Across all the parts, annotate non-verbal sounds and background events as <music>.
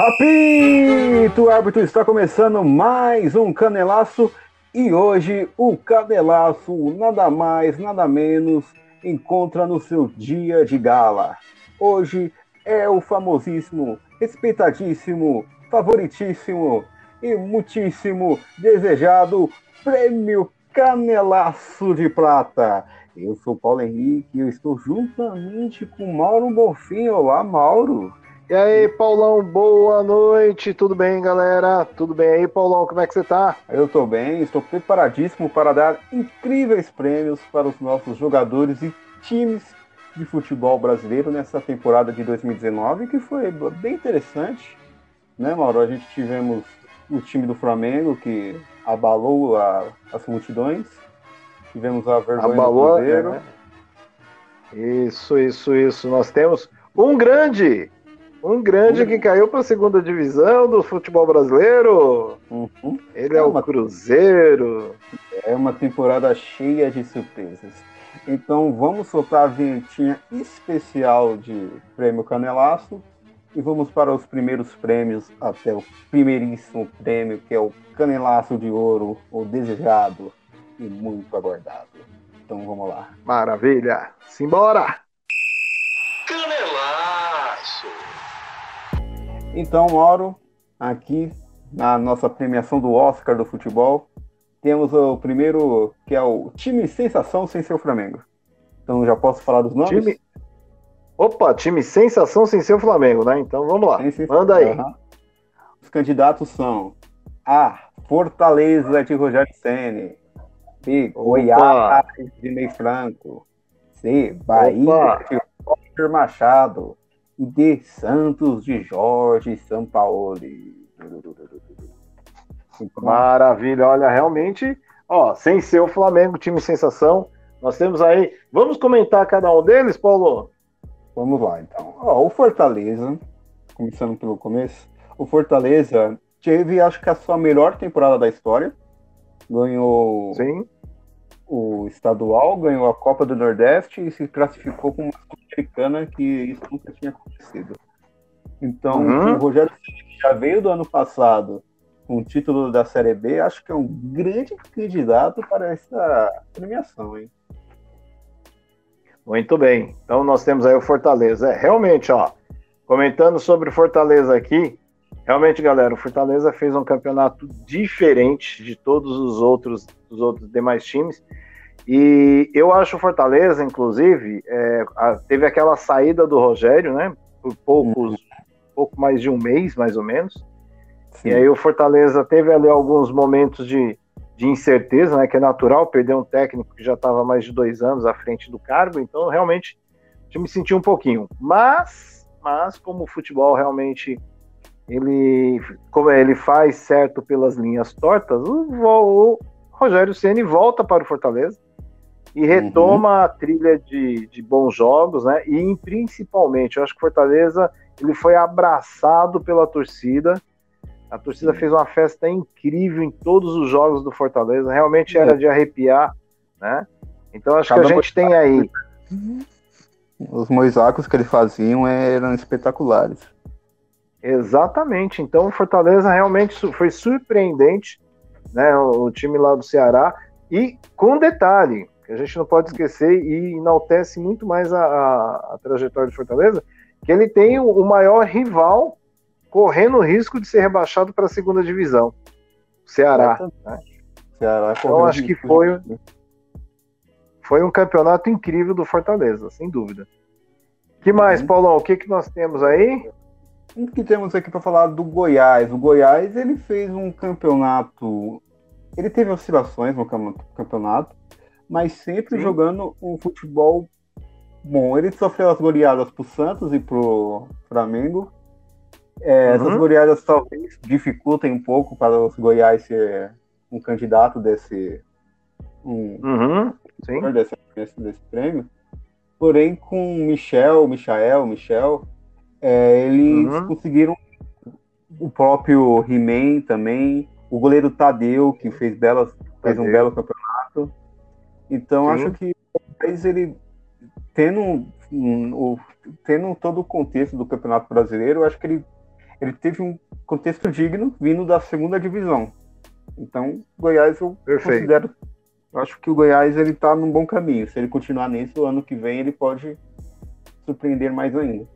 Apito árbitro, está começando mais um Canelaço e hoje o Canelaço, nada mais, nada menos, encontra no seu dia de gala. Hoje é o famosíssimo, respeitadíssimo, favoritíssimo e muitíssimo desejado Prêmio Canelaço de Prata. Eu sou Paulo Henrique e eu estou juntamente com Mauro Bonfim. Olá, Mauro. E aí, Paulão, boa noite. Tudo bem, galera? Tudo bem aí, Paulão? Como é que você tá? Eu estou bem, estou preparadíssimo para dar incríveis prêmios para os nossos jogadores e times de futebol brasileiro nessa temporada de 2019, que foi bem interessante, né, Mauro? A gente tivemos o time do Flamengo que abalou a, as multidões, tivemos a vergonha abalou, do Cruzeiro. É. Isso, isso, isso. Nós temos um grande um grande que caiu para a segunda divisão do futebol brasileiro. Uhum. Ele é, é uma... o Cruzeiro. É uma temporada cheia de surpresas. Então vamos soltar a vinhetinha especial de Prêmio Canelaço e vamos para os primeiros prêmios até o primeiríssimo prêmio, que é o Canelaço de Ouro, o desejado e muito aguardado. Então vamos lá. Maravilha! Simbora! Então, Mauro, aqui na nossa premiação do Oscar do futebol, temos o primeiro, que é o time sensação sem ser o Flamengo. Então já posso falar dos nomes? Time... Opa, time sensação sem ser o Flamengo, né? Então vamos lá, manda aí. Uhum. Os candidatos são A. Fortaleza de Rogério Ceni. B. Goiás de Ney Franco. C. Bahia de Roger Machado e de Santos de Jorge Sampaoli. Maravilha, olha, realmente, ó, sem ser o Flamengo, time sensação, nós temos aí. Vamos comentar cada um deles, Paulo? Vamos lá, então. Ó, o Fortaleza, começando pelo começo, o Fortaleza teve, acho que, a sua melhor temporada da história. Ganhou Sim. O estadual, ganhou a Copa do Nordeste e se classificou com uma americana que isso nunca tinha acontecido. Então, uhum. o Rogério já veio do ano passado com o título da Série B, acho que é um grande candidato para essa premiação, hein? Muito bem. Então nós temos aí o Fortaleza. É, realmente, ó, comentando sobre o Fortaleza aqui, realmente, galera, o Fortaleza fez um campeonato diferente de todos os outros, os outros demais times. E eu acho o Fortaleza, inclusive, é, a, teve aquela saída do Rogério, né? Por poucos, uhum. pouco mais de um mês, mais ou menos. Sim. E aí o Fortaleza teve ali alguns momentos de, de incerteza, né? Que é natural perder um técnico que já estava mais de dois anos à frente do cargo. Então, realmente, eu me senti um pouquinho. Mas, mas como o futebol realmente ele, como ele faz certo pelas linhas tortas, o, o Rogério Ceni volta para o Fortaleza e retoma uhum. a trilha de, de bons jogos, né? E principalmente, eu acho que o Fortaleza ele foi abraçado pela torcida. A torcida fez uma festa incrível em todos os jogos do Fortaleza. Realmente era de arrepiar, né? Então acho Cada que a gente tem aí. Os moisacos que eles faziam eram espetaculares. Exatamente. Então o Fortaleza realmente foi surpreendente, né? O time lá do Ceará. E com detalhe, que a gente não pode esquecer e enaltece muito mais a, a, a trajetória de Fortaleza, que ele tem o, o maior rival correndo o risco de ser rebaixado para a segunda divisão, o Ceará. Né? Ceará então acho que foi, foi um campeonato incrível do Fortaleza, sem dúvida. que mais, uhum. Paulão? O que, que nós temos aí? O que temos aqui para falar do Goiás? O Goiás ele fez um campeonato. Ele teve oscilações no campeonato, mas sempre Sim. jogando um futebol bom. Ele sofreu as goleadas pro Santos e pro Flamengo. É, uhum. Essas goleadas talvez dificultem um pouco para os Goiás ser um candidato desse. Um, uhum. desse, desse, desse, prêmio. Porém, com Michel, Michael, Michel, é, eles uhum. conseguiram o próprio He-Man também, o goleiro Tadeu, que fez, belas, fez um belo campeonato. Então Sim. acho que talvez ele tendo, um, um, tendo todo o contexto do Campeonato Brasileiro, acho que ele ele teve um contexto digno vindo da segunda divisão. Então, Goiás eu Perfeito. considero, acho que o Goiás ele está num bom caminho. Se ele continuar nesse, o ano que vem ele pode surpreender mais ainda.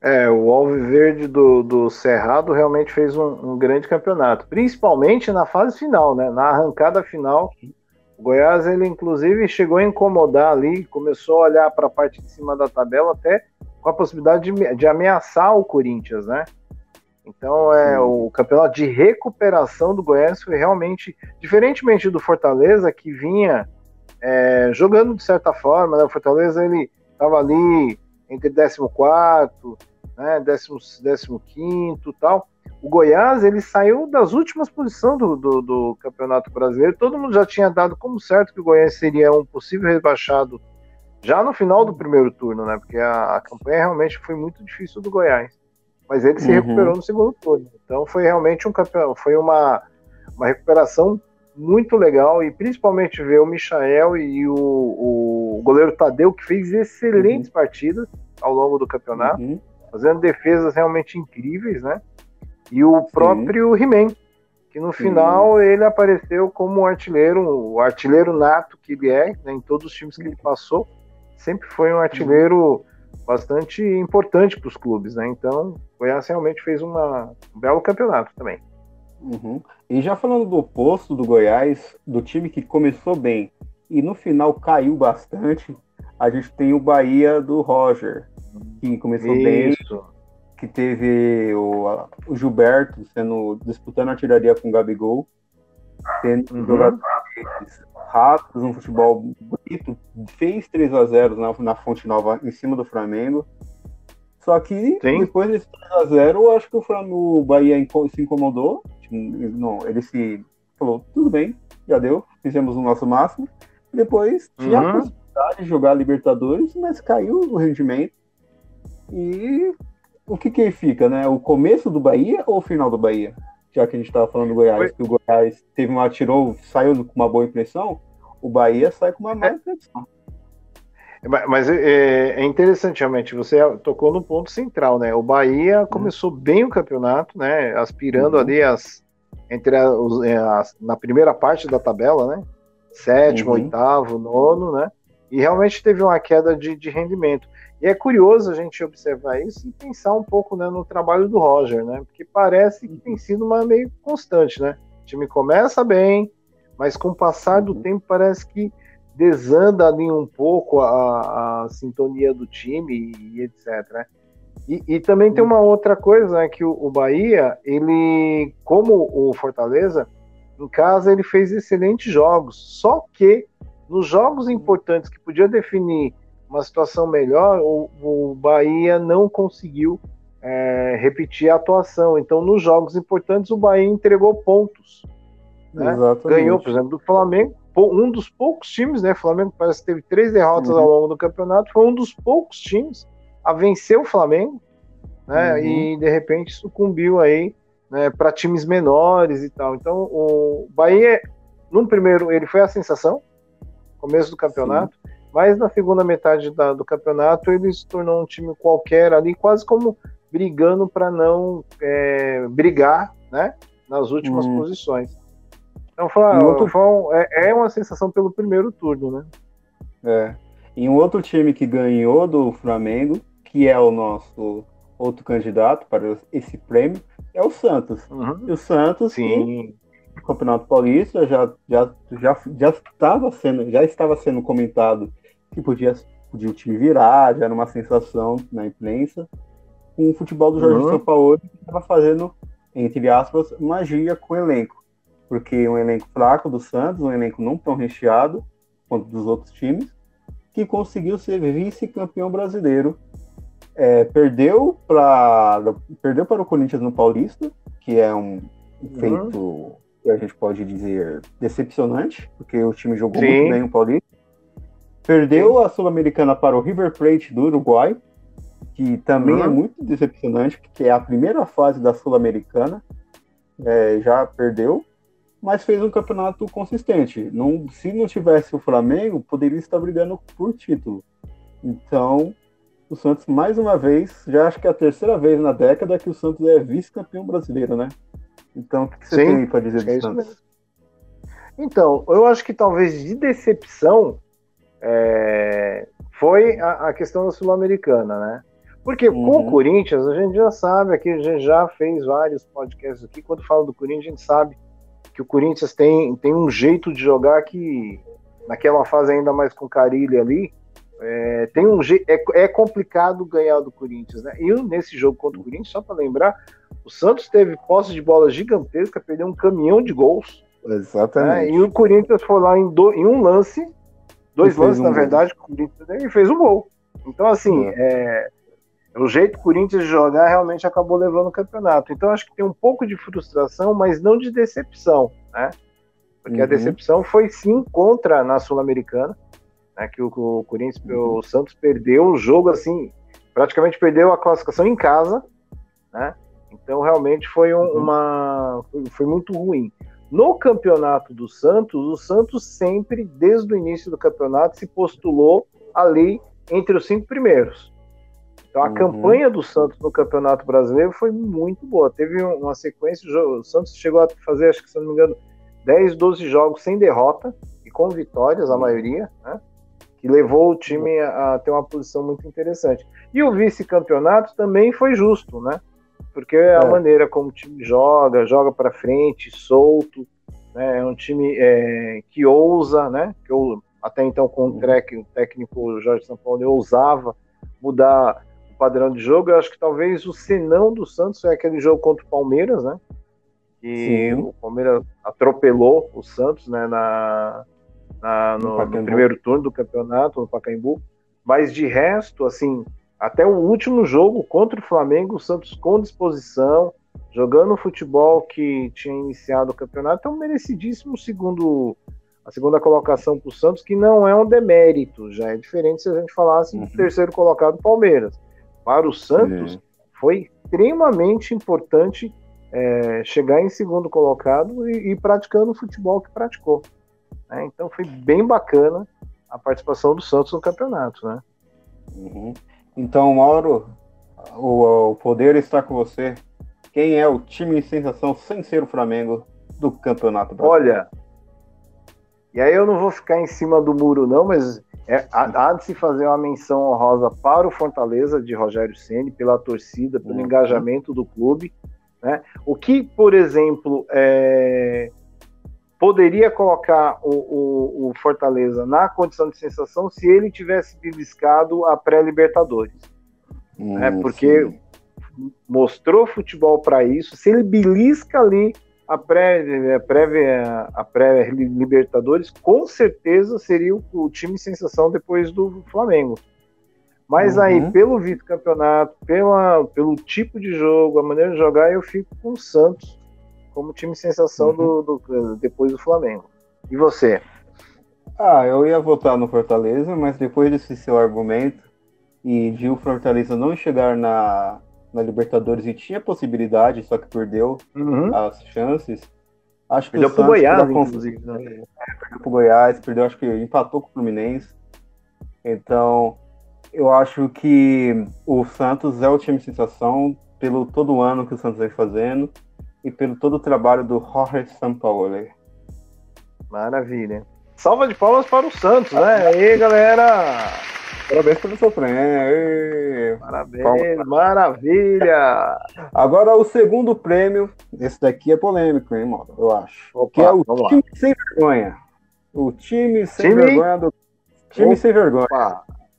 É, o Alviverde do, do Cerrado realmente fez um, um, grande campeonato, principalmente na fase final, né? Na arrancada final, o Goiás ele inclusive chegou a incomodar ali, começou a olhar para a parte de cima da tabela até com a possibilidade de, de ameaçar o Corinthians, né? Então é o campeonato de recuperação do Goiás foi realmente diferentemente do Fortaleza que vinha é, jogando de certa forma, né? O Fortaleza ele estava ali entre 14, né, 15 tal. O Goiás ele saiu das últimas posições do, do, do, Campeonato Brasileiro. Todo mundo já tinha dado como certo que o Goiás seria um possível rebaixado já no final do primeiro turno, né? Porque a, a campanha realmente foi muito difícil do Goiás. Mas ele se uhum. recuperou no segundo turno. Então foi realmente um campeão, foi uma, uma recuperação muito legal e principalmente ver o Michael e o, o goleiro Tadeu que fez excelentes uhum. partidas ao longo do campeonato, uhum. fazendo defesas realmente incríveis, né? E o próprio He-Man, que no final ele apareceu como um artilheiro, o artilheiro nato que ele é, né, em todos os times que ele passou, sempre foi um artilheiro bastante importante para os clubes, né? Então, o Goiás realmente fez uma, um belo campeonato também. Uhum. E já falando do oposto do Goiás, do time que começou bem e no final caiu bastante, a gente tem o Bahia do Roger, que começou Isso. bem, que teve o, o, Gilberto sendo disputando a artilharia com o Gabigol, tendo uhum. jogadores rápidos, um futebol bonito, fez 3 a 0 na, na Fonte Nova em cima do Flamengo. Só que Sim. depois desse 3x0, eu acho que o, Flamengo, o Bahia se incomodou. Não, ele se falou, tudo bem, já deu, fizemos o nosso máximo. Depois tinha uhum. a possibilidade de jogar Libertadores, mas caiu o rendimento. E o que que fica, né? O começo do Bahia ou o final do Bahia? Já que a gente estava falando do Goiás, Foi. que o Goiás teve uma tirou, saiu com uma boa impressão, o Bahia sai com uma má é. impressão. Mas é, é, interessante, realmente, você tocou no ponto central, né? O Bahia uhum. começou bem o campeonato, né? Aspirando uhum. ali as, entre as, é, as, na primeira parte da tabela, né? Sétimo, uhum. oitavo, nono, né? E realmente teve uma queda de, de, rendimento. E é curioso a gente observar isso e pensar um pouco né, no trabalho do Roger, né? Porque parece que tem sido uma meio constante, né? O time começa bem, mas com o passar do uhum. tempo parece que desanda ali um pouco a, a sintonia do time e, etc. Né? E, e, também tem uma outra coisa, né, que o, o, Bahia, ele, como o Fortaleza, em casa ele fez excelentes jogos, só que nos jogos importantes que podia definir uma situação melhor, o, o Bahia não conseguiu é, repetir a atuação. Então, nos jogos importantes, o Bahia entregou pontos. Né? Ganhou, por exemplo, do Flamengo, um dos poucos times, né? O Flamengo parece que teve três derrotas uhum. ao longo do campeonato, foi um dos poucos times a vencer o Flamengo, né? Uhum. E de repente sucumbiu aí né, para times menores e tal. Então o Bahia, no primeiro, ele foi a sensação, começo do campeonato, Sim. mas na segunda metade da, do campeonato ele se tornou um time qualquer ali, quase como brigando para não é, brigar, né? Nas últimas uhum. posições. Então outro... foi um, é, é, uma sensação pelo primeiro turno, né? É. E um outro time que ganhou do Flamengo, que é o nosso outro candidato para esse prêmio, é o Santos. Uhum. E o Santos, Sim. no Campeonato Paulista, já, já, já, já, estava sendo, já estava sendo comentado que podia, podia o time virar, já era uma sensação na imprensa. Com o futebol do Jorge uhum. São Paulo, estava fazendo, entre aspas, magia com o elenco porque um elenco fraco do Santos, um elenco não tão recheado quanto dos outros times, que conseguiu ser vice-campeão brasileiro. É, perdeu, pra, perdeu para o Corinthians no Paulista, que é um feito uhum. que a gente pode dizer decepcionante, porque o time jogou Sim. muito bem no Paulista. Perdeu Sim. a Sul-Americana para o River Plate do Uruguai, que também é uhum. é muito decepcionante, porque é a primeira fase da Sul-Americana, é, já perdeu mas fez um campeonato consistente. Não, se não tivesse o Flamengo, poderia estar brigando por título. Então, o Santos, mais uma vez, já acho que é a terceira vez na década que o Santos é vice-campeão brasileiro, né? Então, o que você Sim, tem para dizer do é Santos? Então, eu acho que talvez de decepção é, foi a, a, questão da Sul-Americana, né? Porque uhum. com o Corinthians, a gente já sabe, aqui a gente já fez vários podcasts aqui, quando fala do Corinthians, a gente sabe que o Corinthians tem, tem um jeito de jogar que, naquela fase ainda mais com Carilli ali, é, tem um é, é complicado ganhar do Corinthians, né? E nesse jogo contra o Corinthians, só para lembrar, o Santos teve posse de bola gigantesca, perdeu um caminhão de gols. Exatamente. Né? E o Corinthians foi lá em, do, em um lance, dois lances, um na verdade, o Corinthians e fez um gol. Então, assim, é. O jeito do Corinthians de jogar realmente acabou levando o campeonato. Então, acho que tem um pouco de frustração, mas não de decepção, né? Porque uhum. a decepção foi sim contra na Sul-Americana, né? Que o, o Corinthians, uhum. o Santos perdeu o jogo assim, praticamente perdeu a classificação em casa, né? Então realmente foi um, uhum. uma foi, foi, muito ruim. No campeonato do Santos, o Santos sempre, desde o início do campeonato, se postulou ali entre os cinco primeiros. Então a uhum. campanha do Santos no Campeonato Brasileiro foi muito boa. Teve uma sequência, o Santos chegou a fazer, acho que se não me engano, 10, 12 jogos sem derrota e com vitórias, a uhum. maioria, né? Que levou o time a, a ter uma posição muito interessante. E o vice-campeonato também foi justo, né? porque é a maneira como o time joga, joga para frente, solto, né? é um time é, que ousa, né? que eu, até então com o, trek, o técnico Jorge São Paulo ousava mudar padrão de jogo. Eu acho que talvez o senão do Santos é aquele jogo contra o Palmeiras, né? Que Sim. o Palmeiras atropelou o Santos, né? Na, na no, no, primeiro turno do campeonato, no Pacaembu. Mas de resto, assim, até o último jogo contra o Flamengo, o Santos com disposição, jogando o futebol que tinha iniciado o campeonato, é um merecidíssimo segundo a segunda colocação para o Santos, que não é um demérito, já é diferente se a gente falasse uhum. do terceiro colocado Palmeiras. Para o Santos, foi extremamente importante é, chegar em segundo colocado e, e, praticando o futebol que praticou. Né? Então foi bem bacana a participação do Santos no campeonato. Né? Uhum. Então, Mauro, o, o poder está com você. Quem é o time sensação sem ser o Flamengo do Campeonato Brasileiro? Olha, e aí eu não vou ficar em cima do muro não, mas é, há, de se fazer uma menção honrosa para o Fortaleza de Rogério Ceni pela torcida, pelo uhum. engajamento do clube. Né? O que, por exemplo, é, poderia colocar o, o, o, Fortaleza na condição de sensação se ele tivesse beliscado a pré-Libertadores. Hum, né? Porque sim. mostrou futebol para isso. Se ele belisca ali a pré-Libertadores, pré, com certeza seria o, o, time sensação depois do Flamengo. Mas uhum. aí, pelo vice-campeonato, pelo tipo de jogo, a maneira de jogar, eu fico com o Santos como time sensação uhum. do, do, depois do Flamengo. E você? Ah, eu ia votar no Fortaleza, mas depois desse seu argumento e de o Fortaleza não chegar na, na Libertadores e tinha possibilidade, só que perdeu uhum. as chances. Acho que perdeu pro Goiás, inclusive. Né? É, perdeu pro Goiás, perdeu, acho que empatou com o Fluminense. Então, eu acho que o Santos é o time sensação pelo todo ano que o Santos vem fazendo e pelo todo o trabalho do Jorge Sampaoli. Maravilha. Salva de palmas para o Santos, né? Aí, galera! Parabéns pelo seu prêmio. Parabéns, Palmas. maravilha! Agora o segundo prêmio, esse daqui é polêmico, hein, mano? Eu acho. Opa, que é o time lá. sem vergonha. O time sem time... vergonha do. Time Opa. sem vergonha.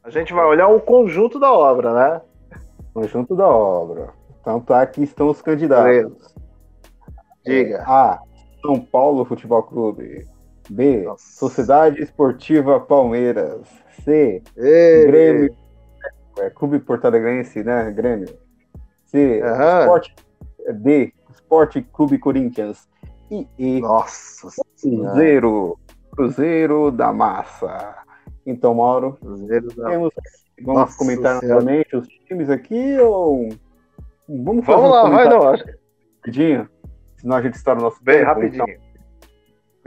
A gente vai olhar o conjunto da obra, né? Conjunto da obra. Então tá aqui estão os candidatos. Beleza. Diga. A. São Paulo Futebol Clube. B. Nossa. Sociedade Esportiva Palmeiras. C. Ei. Grêmio. É, Clube Porto Alegrense, né? Grêmio. C. Uhum. Esporte, D. Esporte Clube Corinthians. E E. Nossa Cruzeiro. Cruzeiro da Massa. Então, Mauro, Cruzeiro da... temos, vamos Nossa comentar novamente os times aqui ou vamos, vamos lá, vai não, acho. Rapidinho senão a gente está no nosso Bem, tempo, rapidinho. Então.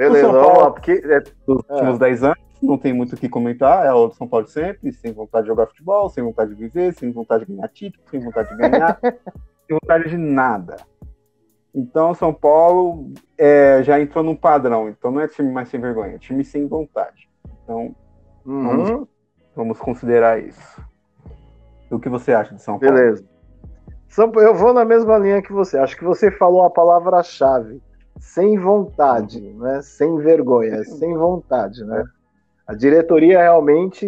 Beleza, vamos lá, porque... É... Nos últimos 10 anos, não tem muito o que comentar, é o São Paulo sempre, sem vontade de jogar futebol, sem vontade de viver, sem vontade de ganhar título, sem vontade de ganhar, <laughs> sem vontade de nada. Então, São Paulo é, já entrou num padrão. Então, não é time mais sem vergonha, é time sem vontade. Então, uhum. vamos, vamos, considerar isso. O que você acha de São Paulo? Beleza. Eu vou na mesma linha que você. Acho que você falou a palavra-chave. Sem vontade, né? Sem vergonha, sem vontade, né? A diretoria realmente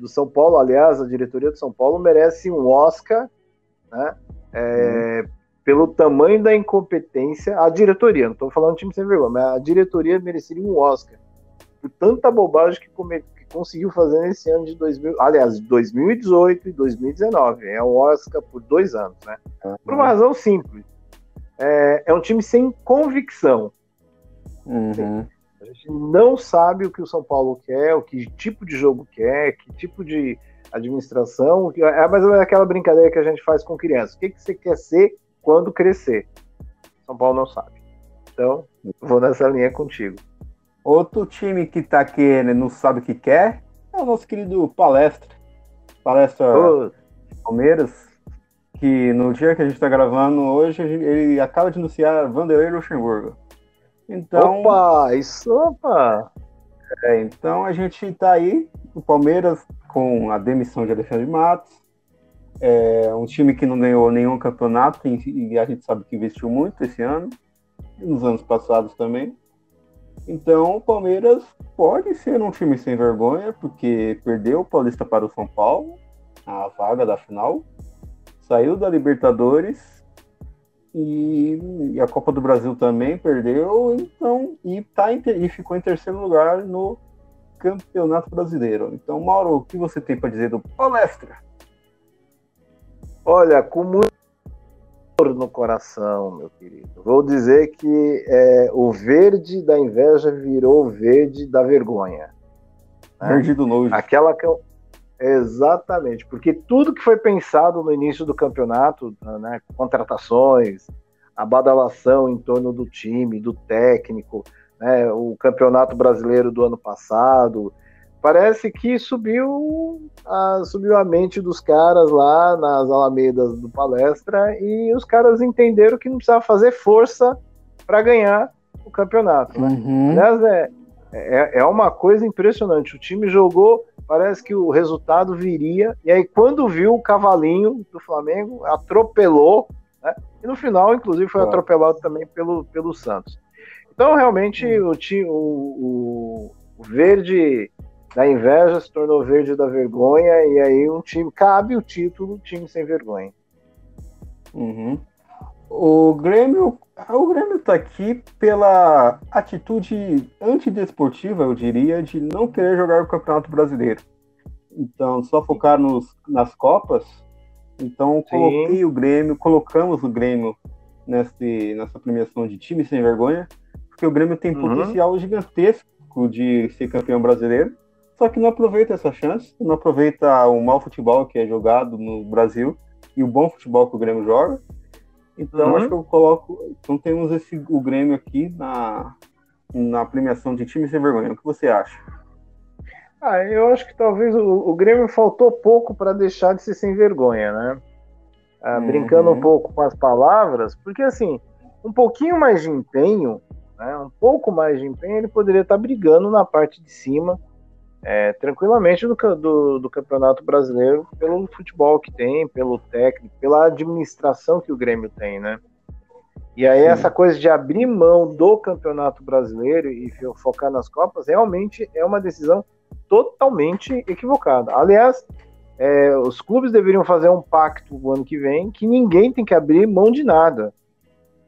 do São Paulo, aliás, a diretoria do São Paulo merece um Oscar, né? É, uhum pelo tamanho da incompetência, a diretoria, não estou falando time sem vergonha, mas a diretoria mereceria um Oscar por tanta bobagem que, come, que conseguiu fazer nesse ano de 2000, aliás, 2018 e 2019. É um Oscar por dois anos, né? Por uma razão simples. É, é um time sem convicção. Uhum. A gente não sabe o que o São Paulo quer, o que tipo de jogo quer, que tipo de administração. É mais ou menos aquela brincadeira que a gente faz com crianças. O que, que você quer ser quando crescer. São Paulo não sabe. Então, vou nessa linha contigo. Outro time que tá querendo não sabe o que quer é o nosso querido Palestra. Palestra oh. Palmeiras, que no dia que a gente está gravando hoje, ele acaba de anunciar Vanderlei Luxemburgo. Então, opa, isso, opa! É, então a gente está aí, o Palmeiras, com a demissão de Alexandre Matos, é um time que não ganhou nenhum campeonato e a gente sabe que investiu muito esse ano, e nos anos passados também. Então o Palmeiras pode ser um time sem vergonha, porque perdeu o Paulista para o São Paulo, a vaga da final, saiu da Libertadores e, e a Copa do Brasil também perdeu, então e, tá em, e ficou em terceiro lugar no Campeonato Brasileiro. Então, Mauro, o que você tem para dizer do Palestra? Olha, com muito no coração, meu querido. Vou dizer que é, o verde da inveja virou verde da vergonha. Né? Verde do nojo. Aquela que. Exatamente, porque tudo que foi pensado no início do campeonato, né, contratações, a badalação em torno do time, do técnico, né, o campeonato brasileiro do ano passado, parece que subiu a, subiu a mente dos caras lá nas alamedas do palestra e os caras entenderam que não precisava fazer força para ganhar o campeonato. Né? Uhum. Aliás, é, é, é uma coisa impressionante. O time jogou, parece que o resultado viria, e aí quando viu o cavalinho do Flamengo, atropelou, né? e no final, inclusive, foi atropelado também pelo, pelo Santos. Então, realmente, o, o, o, o Verde da inveja se tornou verde da vergonha, e aí um time cabe o título time sem vergonha. Uhum. O Grêmio, o Grêmio tá aqui pela atitude antidesportiva, eu diria, de não querer jogar o Campeonato Brasileiro. Então, só focar nos, nas Copas. Então, coloquei Sim. o Grêmio, colocamos o Grêmio nesse, nessa premiação de time sem vergonha, porque o Grêmio tem uhum. potencial gigantesco de ser campeão brasileiro só que não aproveita essa chance, não aproveita o mau futebol que é jogado no Brasil e o bom futebol que o Grêmio joga. Então uhum. acho que eu coloco. Então temos esse, o Grêmio aqui na, na premiação de time sem vergonha. O que você acha? Ah, eu acho que talvez o, o Grêmio faltou pouco para deixar de ser sem vergonha, né? Ah, uhum. Brincando um pouco com as palavras, porque assim, um pouquinho mais de empenho, né, um pouco mais de empenho, ele poderia estar brigando na parte de cima é, tranquilamente do, do, do, Campeonato Brasileiro pelo futebol que tem, pelo técnico, pela administração que o Grêmio tem, né? E aí Sim. essa coisa de abrir mão do Campeonato Brasileiro e focar nas Copas realmente é uma decisão totalmente equivocada. Aliás, é, os clubes deveriam fazer um pacto o ano que vem que ninguém tem que abrir mão de nada.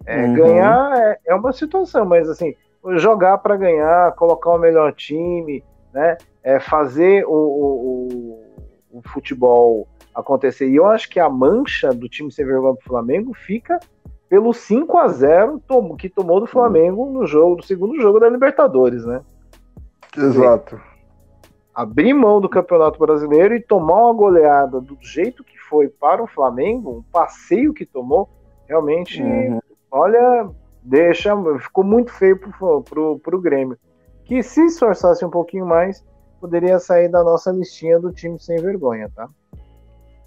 É, uhum. Ganhar é, é, uma situação, mas assim, jogar para ganhar, colocar o melhor time, né? É, fazer o, o, o, futebol acontecer. E eu acho que a mancha do time sem vergonha do Flamengo fica pelo 5 a 0 que tomou do Flamengo no jogo, do segundo jogo da Libertadores, né? Exato. Abrir mão do Campeonato Brasileiro e tomar uma goleada do jeito que foi para o Flamengo, um passeio que tomou, realmente, uhum. olha, deixa, ficou muito feio pro, pro, pro Grêmio. Que se esforçasse um pouquinho mais, poderia sair da nossa listinha do time sem vergonha, tá?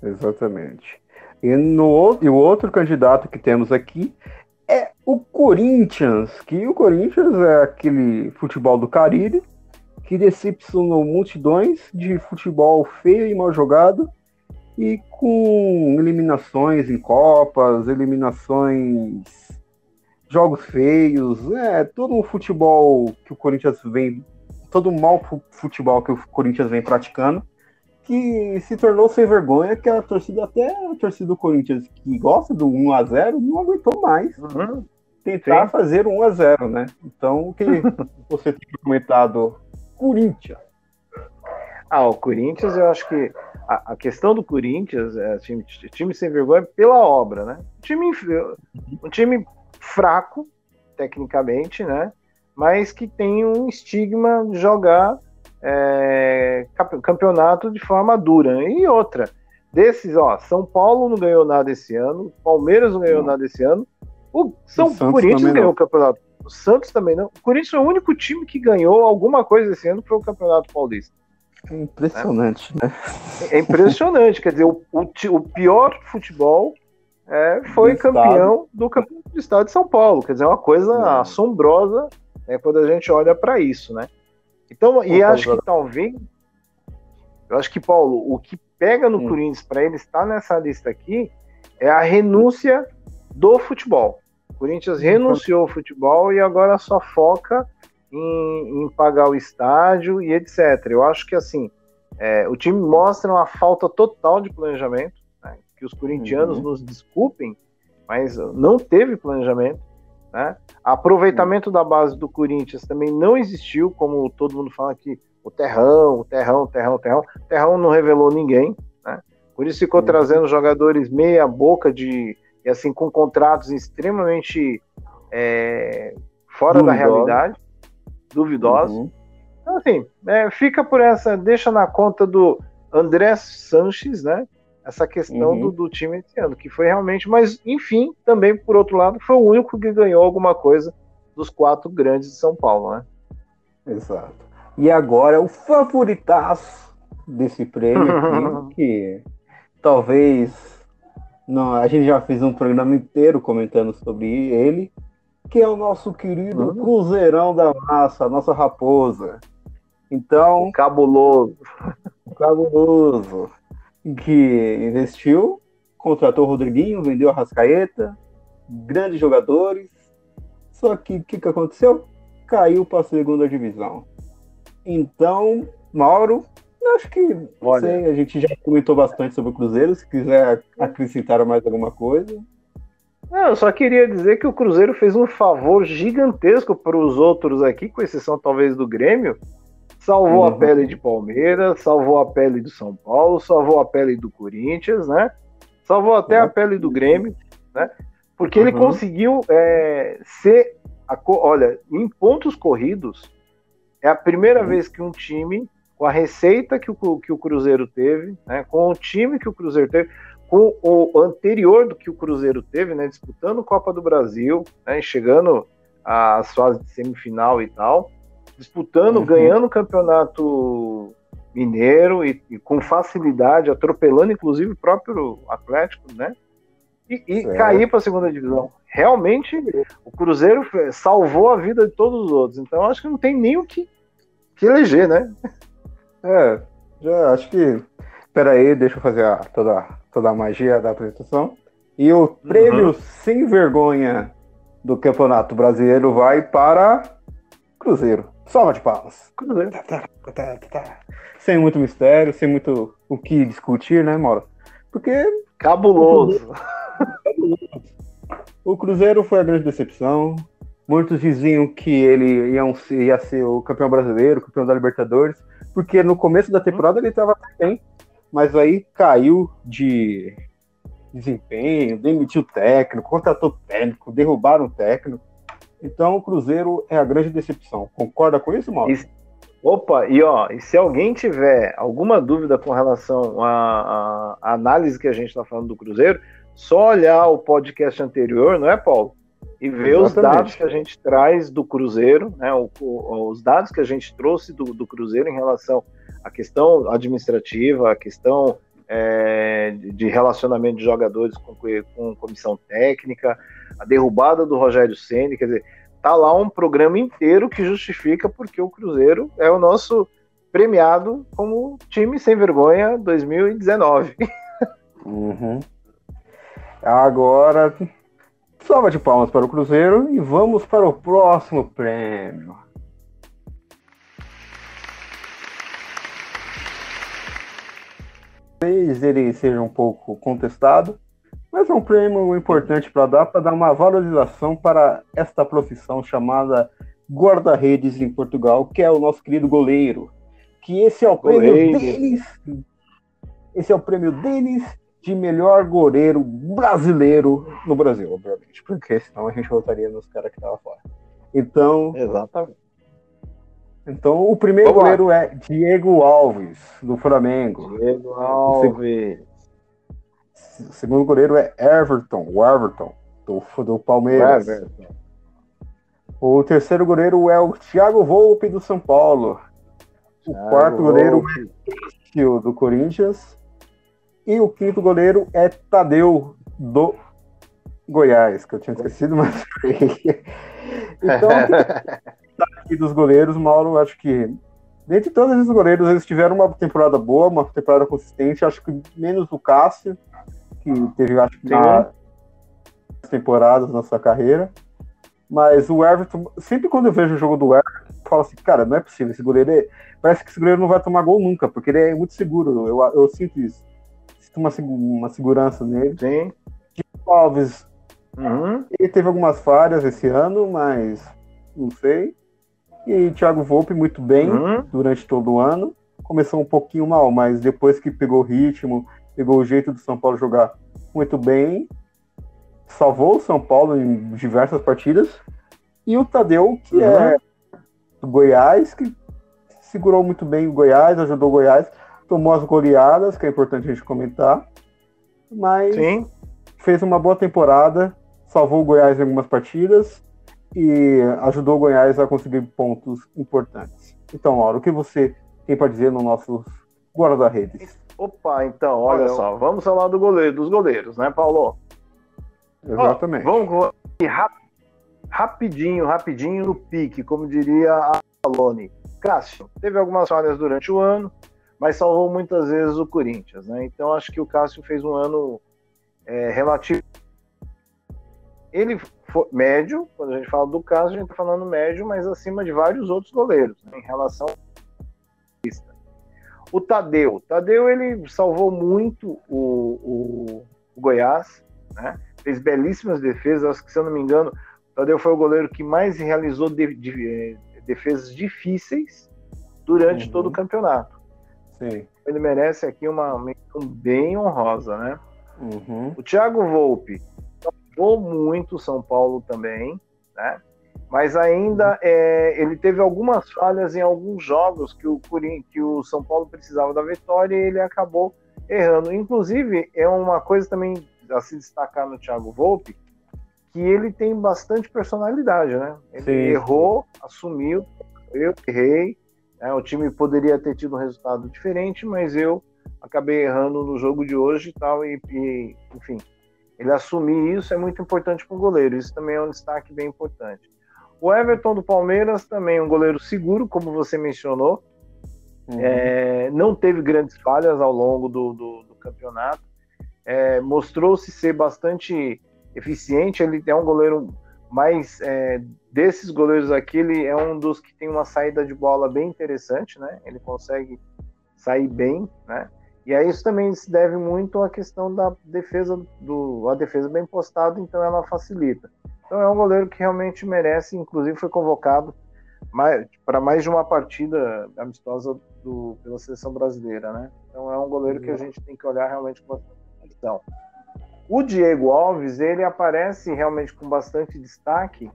Exatamente. E, no, e o outro candidato que temos aqui é o Corinthians, que o Corinthians é aquele futebol do Caribe que decepcionou multidões de futebol feio e mal jogado e com eliminações em Copas, eliminações, jogos feios, é todo o futebol que o Corinthians vem, todo o mau futebol que o Corinthians vem praticando, que se tornou sem vergonha, que a torcida, até a torcida do Corinthians, que gosta do 1 a 0 não aguentou mais. Uhum. Tentar Sim. fazer 1 a 0 né? Então, o que <laughs> você tem comentado Corinthians? Ah, o Corinthians, eu acho que a, a questão do Corinthians é time, time sem vergonha pela obra, né? Um time, um time fraco, tecnicamente, né? Mas que tem um estigma de jogar é, campeonato de forma dura. E outra, desses, ó, São Paulo não ganhou nada esse ano, Palmeiras não ganhou não. nada esse ano, o São o Corinthians ganhou o campeonato. O Santos também não. O Corinthians é o único time que ganhou alguma coisa esse ano foi o Campeonato Paulista. Impressionante, né? É impressionante, quer dizer, o, o, o pior futebol é, foi do campeão estado. do campeonato do estado de São Paulo. Quer dizer, é uma coisa é. assombrosa né, quando a gente olha para isso, né? Então, e acho que talvez. Eu acho que, Paulo, o que pega no hum. Corinthians para ele estar nessa lista aqui é a renúncia do futebol. O Corinthians renunciou ao futebol e agora só foca em, em pagar o estádio e etc. Eu acho que assim é, o time mostra uma falta total de planejamento, né? que os corintianos uhum. nos desculpem, mas não teve planejamento. Né? Aproveitamento da base do Corinthians também não existiu, como todo mundo fala que o Terrão, o Terrão, o Terrão, o Terrão. O Terrão não revelou ninguém. Né? Por isso ficou uhum. trazendo jogadores meia boca de e assim com contratos extremamente é, fora da realidade, duvidosos. Uhum. Então assim, é, fica por essa, deixa na conta do André Sanches, né? Essa questão uhum. do, do, time esse ano, que foi realmente, mas enfim, também por outro lado, foi o único que ganhou alguma coisa dos quatro grandes de São Paulo, né? Exato. E agora o favoritaço desse prêmio aqui, <laughs> que talvez não, a gente já fez um programa inteiro comentando sobre ele, que é o nosso querido uhum. Cruzeirão da Massa, nossa raposa. Então, cabuloso. Cabuloso que investiu, contratou o Rodriguinho, vendeu a Rascaeta, grandes jogadores. Só que o que, que aconteceu? Caiu para a segunda divisão. Então, Mauro, acho que Olha. Sei, a gente já comentou bastante sobre o Cruzeiro. Se quiser acrescentar mais alguma coisa. Não, eu só queria dizer que o Cruzeiro fez um favor gigantesco para os outros aqui, com exceção talvez do Grêmio, salvou uhum. a pele de Palmeiras, salvou a pele do São Paulo, salvou a pele do Corinthians, né? Salvou até uhum. a pele do Grêmio, né? Porque uhum. ele conseguiu é, ser, a, olha, em pontos corridos, é a primeira uhum. vez que um time, com a receita que o, que o Cruzeiro teve, né, com o time que o Cruzeiro teve, com o anterior do que o Cruzeiro teve, né, disputando Copa do Brasil, né, chegando às fases de semifinal e tal, disputando, uhum. ganhando o campeonato mineiro e, e, com facilidade, atropelando inclusive o próprio Atlético, né? E, e cair para a segunda divisão. Realmente, o Cruzeiro salvou a vida de todos os outros. Então, acho que não tem nem o que, que eleger, né? É, já acho que. Pera aí, deixa eu fazer a, toda, toda a magia da apresentação. E o prêmio uhum. sem vergonha do Campeonato Brasileiro vai para Cruzeiro. Salva de palmas. Sem muito mistério, sem muito o que discutir, né, Mora? Porque. Cabuloso. O Cruzeiro foi a grande decepção. Muitos diziam que ele ia, ia ser o campeão brasileiro, campeão da Libertadores, porque no começo da temporada ele estava bem, mas aí caiu de desempenho, demitiu o técnico, contratou técnico, derrubaram o técnico. Então o Cruzeiro é a grande decepção. Concorda com isso, Mauro? E, opa, e ó, e se alguém tiver alguma dúvida com relação à, à análise que a gente está falando do Cruzeiro, só olhar o podcast anterior, não é, Paulo? E ver Exatamente. os dados que a gente traz do Cruzeiro, né, o, o, os dados que a gente trouxe do, do Cruzeiro em relação a questão administrativa, a questão é, de relacionamento de jogadores com, com comissão técnica, a derrubada do Rogério Ceni, quer dizer, tá lá um programa inteiro que justifica porque o Cruzeiro é o nosso premiado como time sem vergonha 2019. Uhum. Agora, salva de palmas para o Cruzeiro e vamos para o próximo prêmio. Talvez ele seja um pouco contestado, mas é um prêmio importante para dar, para dar uma valorização para esta profissão chamada guarda-redes em Portugal, que é o nosso querido goleiro. Que esse é o goleiro. prêmio deles. Esse é o prêmio deles de melhor goleiro brasileiro no Brasil, obviamente. Porque senão a gente voltaria nos caras que estavam fora. Então. Exatamente. Então o primeiro Vamos goleiro lá. é Diego Alves, do Flamengo. Diego Alves. O segundo goleiro é Everton, o Everton, do, do Palmeiras. Everton. O terceiro goleiro é o Thiago Volpe, do São Paulo. O Thiago quarto goleiro é o do Corinthians. E o quinto goleiro é Tadeu, do Goiás, que eu tinha esquecido, mas. <laughs> então, <laughs> aqui dos goleiros, Mauro, acho que dentre todos esses goleiros, eles tiveram uma temporada boa, uma temporada consistente. Acho que menos o Cássio, que teve, acho que, na temporadas na sua carreira. Mas o Everton, sempre quando eu vejo o jogo do Everton, eu falo assim, cara, não é possível, esse goleiro é... parece que esse goleiro não vai tomar gol nunca, porque ele é muito seguro, eu, eu sinto isso. Sinto uma, uma segurança nele. Sim. Alves, uhum. ele teve algumas falhas esse ano, mas não sei. E Thiago Volpe muito bem uhum. durante todo o ano. Começou um pouquinho mal, mas depois que pegou o ritmo, pegou o jeito do São Paulo jogar muito bem, salvou o São Paulo em diversas partidas. E o Tadeu, que é uhum. é do Goiás, que segurou muito bem o Goiás, ajudou o Goiás, tomou as goleadas, que é importante a gente comentar. Mas Sim. fez uma boa temporada, salvou o Goiás em algumas partidas e ajudou o Goiás a conseguir pontos importantes. Então, Laura, o que você tem para dizer no nosso guarda-redes? Opa, então, olha, olha só, vamos falar do goleiro, dos goleiros, né, Paulo? Exatamente. Ó, vamos rapidinho, rapidinho no pique, como diria a Alone. Cássio, teve algumas falhas durante o ano, mas salvou muitas vezes o Corinthians, né? Então acho que o Cássio fez um ano é, relativo. Ele foi médio, quando a gente fala do Cássio, a gente está falando médio, mas acima de vários outros goleiros, né, em relação o Tadeu. Tadeu ele salvou muito o, o, o Goiás, né? fez belíssimas defesas. Acho que, se eu não me engano, o Tadeu foi o goleiro que mais realizou de, de, eh, defesas difíceis durante uhum. todo o campeonato. Sim. Ele merece aqui uma menção bem honrosa, né? Uhum. O Thiago Volpe salvou muito o São Paulo também, né? Mas ainda é, ele teve algumas falhas em alguns jogos que o, que o São Paulo precisava da vitória e ele acabou errando. Inclusive, é uma coisa também a se destacar no Thiago Volpe, que ele tem bastante personalidade, né? Ele sim, errou, assumiu, eu errei, né? o time poderia ter tido um resultado diferente, mas eu acabei errando no jogo de hoje e tal, e, e enfim, ele assumir isso é muito importante para o goleiro, isso também é um destaque bem importante. O Everton do Palmeiras também um goleiro seguro, como você mencionou. Uhum. É, não teve grandes falhas ao longo do, do, do campeonato. É, Mostrou-se ser bastante eficiente. Ele é um goleiro mais é, desses goleiros aqui. Ele é um dos que tem uma saída de bola bem interessante, né? Ele consegue sair bem, né? E aí isso também se deve muito à questão da defesa do a defesa bem postada, então ela facilita. Então é um goleiro que realmente merece, inclusive foi convocado para mais de uma partida amistosa do, pela seleção brasileira, né? Então é um goleiro que a gente tem que olhar realmente com bastante atenção. O Diego Alves, ele aparece realmente com bastante destaque,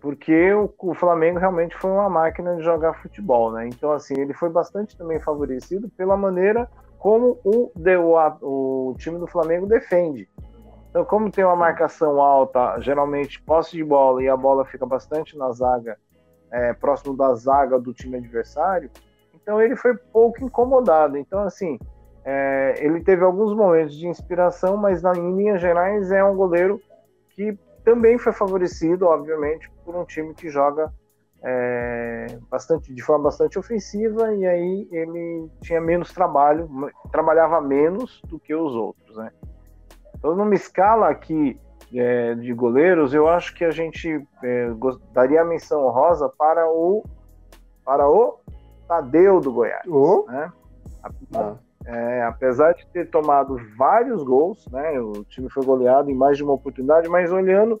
porque o, o, Flamengo realmente foi uma máquina de jogar futebol, né? Então, assim, ele foi bastante também favorecido pela maneira como o, o, o time do Flamengo defende. Então, como tem uma marcação alta, geralmente posse de bola e a bola fica bastante na zaga, é, próximo da zaga do time adversário, Então ele foi pouco incomodado. Então, assim, é, ele teve alguns momentos de inspiração, mas na, em linhas gerais é um goleiro que também foi favorecido, obviamente, por um time que joga é, bastante de forma bastante ofensiva e aí ele tinha menos trabalho, trabalhava menos do que os outros, né? Então, numa escala aqui é, de goleiros, eu acho que a gente é, daria a menção rosa para o para o Tadeu do Goiás, oh. né? Ah. É, apesar de ter tomado vários gols, né? O time foi goleado em mais de uma oportunidade, mas olhando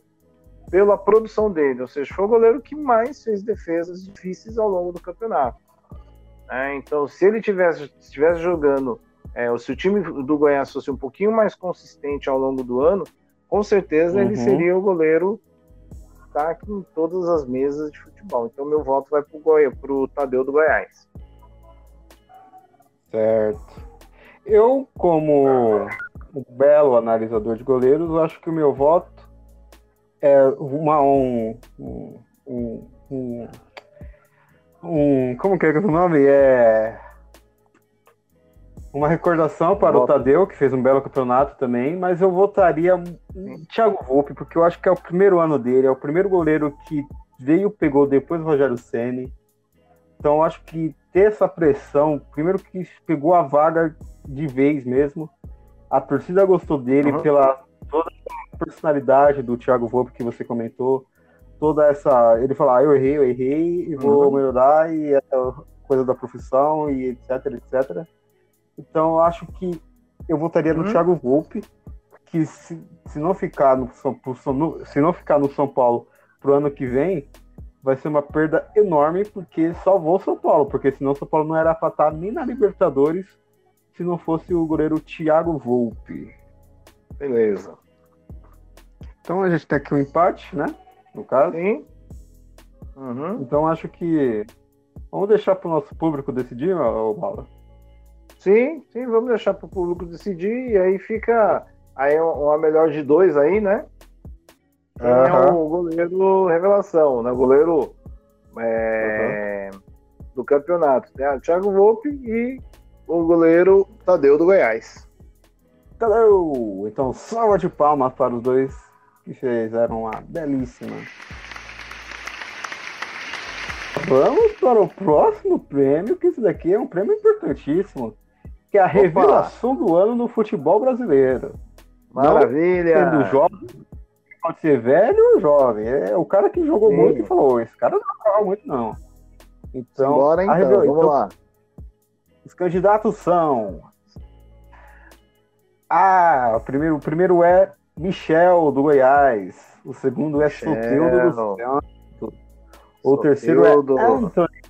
pela produção dele, ou seja, foi o goleiro que mais fez defesas difíceis ao longo do campeonato. É, então, se ele tivesse estivesse jogando, é, se o time do Goiás fosse um pouquinho mais consistente ao longo do ano, com certeza uhum. ele seria o goleiro que tá aqui em todas as mesas de futebol. Então, meu voto vai para o Tadeu do Goiás. Certo. Eu, como um belo analisador de goleiros, acho que o meu voto é uma, um, um, um, um, Como que é, é o nome? É. Uma recordação para o Tadeu, que fez um belo campeonato também, mas eu votaria em Thiago Volpe, porque eu acho que é o primeiro ano dele, é o primeiro goleiro que veio, pegou depois do Rogério Ceni. Então eu acho que ter essa pressão, primeiro que pegou a vaga de vez mesmo. A torcida gostou dele uhum. pela toda a personalidade do Thiago Volpe que você comentou. Toda essa. Ele falar, ah, eu errei, eu errei, e vou uhum. melhorar, e essa coisa da profissão, e etc, etc. Então eu acho que eu votaria no uhum. Thiago Volpe, que se, se não ficar no São, se não ficar no São Paulo pro ano que vem, vai ser uma perda enorme, porque salvou o São Paulo, porque senão o São Paulo não era para estar nem na Libertadores se não fosse o goleiro Thiago Volpe. Beleza. Então a gente tem aqui um empate, né? No caso. Sim. Uhum. Então acho que. Vamos deixar para o nosso público decidir, Bala? Sim, sim, vamos deixar para o público decidir e aí fica aí uma melhor de dois aí, né? Quem uhum. é o goleiro revelação, né? Goleiro é, uhum. do campeonato. Né? Thiago Volpe e o goleiro Tadeu do Goiás. Tadeu! Então, salva de palmas para os dois que fizeram uma belíssima. Vamos para o próximo prêmio, que isso daqui é um prêmio importantíssimo, que é a Opa. revelação do ano no futebol brasileiro. Maravilha! Não sendo jovem, pode ser velho ou jovem. É o cara que jogou Sim. muito e falou: esse cara não jogava muito, não. Então, Bora então, vamos lá. Os candidatos são. Ah, o primeiro, o primeiro é Michel, do Goiás. O segundo é Soteldo do Santos. O terceiro é Anthony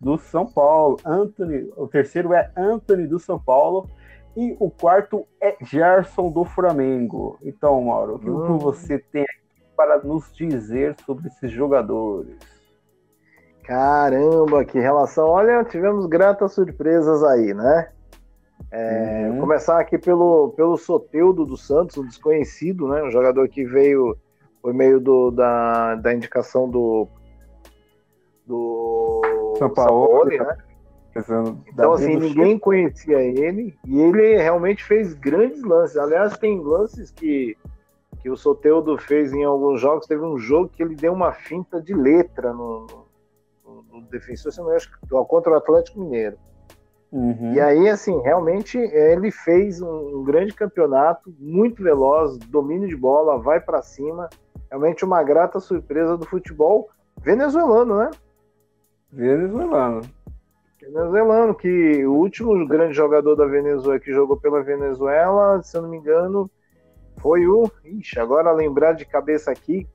do São Paulo. Anthony, o terceiro é Anthony do São Paulo. E o quarto é Gerson do Flamengo. Então, Mauro, o que hum. você tem para nos dizer sobre esses jogadores? Caramba, que relação. Olha, tivemos gratas surpresas aí, né? É, uhum. Começar aqui pelo, pelo Soteudo do Santos, um desconhecido, né? Um jogador que veio por meio do, da, da indicação do, do São Paulo, né? Então, assim, ninguém conhecia ele e ele realmente fez grandes lances. Aliás, tem lances que, que o Soteudo fez em alguns jogos. Teve um jogo que ele deu uma finta de letra no, no defensor, se não acho contra o Atlético Mineiro. Uhum. E aí, assim, realmente ele fez um, um, grande campeonato, muito veloz, domínio de bola, vai para cima. Realmente uma grata surpresa do futebol venezuelano, né? Venezuelano. Venezuelano, que o último grande jogador da Venezuela que jogou pela Venezuela, se eu não me engano, foi o. Ixi, agora lembrar de cabeça aqui,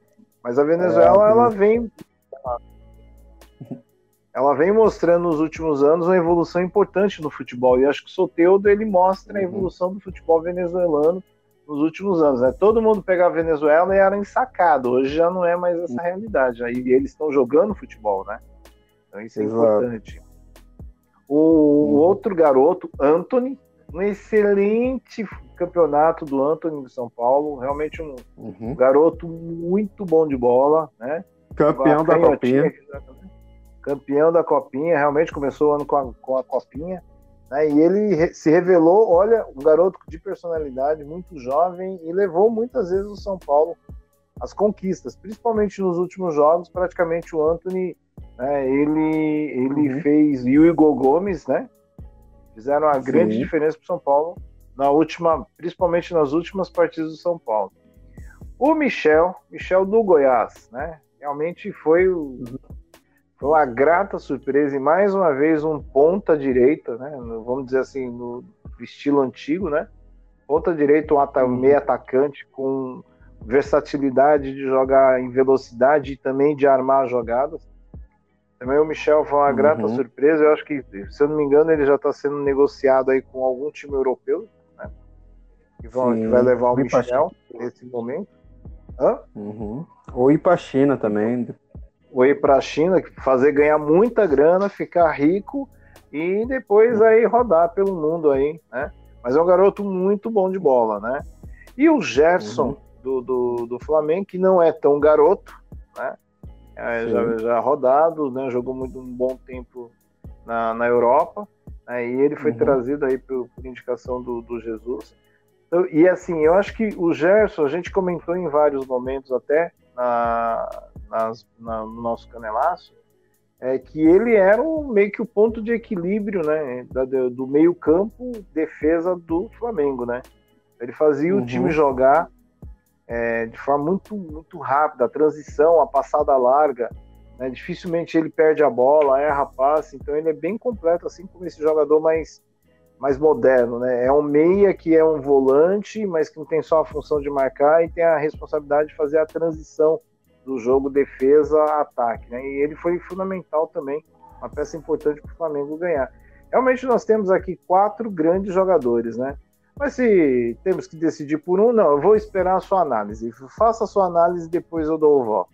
mas a Venezuela é, ela vem ela vem mostrando nos últimos anos uma evolução importante no futebol. E acho que o Soteudo ele mostra a uhum. evolução do futebol venezuelano nos últimos anos. Né? Todo mundo pegava a Venezuela e era ensacado. Hoje já não é mais essa uhum. realidade. Aí eles estão jogando futebol, né? Então isso é Exato. importante. O, uhum. outro garoto, Anthony, um excelente campeonato do Anthony de São Paulo. Realmente um, uhum. garoto muito bom de bola, né? Campeão da Copinha. campeão da Copinha, realmente começou o ano com a, com a Copinha, né? E ele se revelou, olha, um garoto de personalidade, muito jovem, e levou muitas vezes o São Paulo às conquistas, principalmente nos últimos jogos, praticamente o Anthony, né, ele, ele uhum. fez, e o Igor Gomes, né? Fizeram uma Sim. grande diferença para o São Paulo, na última, principalmente nas últimas partidas do São Paulo. O Michel, Michel do Goiás, né? Realmente foi o, uhum. Foi uma grata surpresa e mais uma vez um ponta direita, né? Vamos dizer assim, no estilo antigo, né? Ponta direita, um ata uhum. meio atacante com versatilidade de jogar em velocidade e também de armar jogadas. Também o Michel foi uma uhum. grata surpresa. Eu acho que, se eu não me engano, ele já está sendo negociado aí com algum time europeu, né? Que, vão, que vai levar o Michel nesse momento. Hã? Uhum. Ou ir para a China também, ou ir para a China, fazer ganhar muita grana, ficar rico e depois aí rodar pelo mundo aí, né? Mas é um garoto muito bom de bola, né? E o Gerson uhum. do, do, do, Flamengo, que não é tão garoto, né? É, já, já rodado, né? Jogou muito um bom tempo na, na Europa, né? e ele foi uhum. trazido aí por, por indicação do, do Jesus. Então, e assim, eu acho que o Gerson, a gente comentou em vários momentos até na, nas, na, no nosso canelaço, é que ele era um, meio que o ponto de equilíbrio né, da, do meio campo defesa do Flamengo. Né? Ele fazia uhum. o time jogar é, de forma muito, muito rápida, a transição, a passada larga. Né? Dificilmente ele perde a bola, erra passe, então ele é bem completo, assim como esse jogador mais, mais moderno. Né? É um meia que é um volante, mas que não tem só a função de marcar e tem a responsabilidade de fazer a transição do jogo defesa-ataque. Né? E ele foi fundamental também, uma peça importante para o Flamengo ganhar. Realmente nós temos aqui quatro grandes jogadores, né? Mas se temos que decidir por um, não, eu vou esperar a sua análise. Faça a sua análise depois eu dou o voto.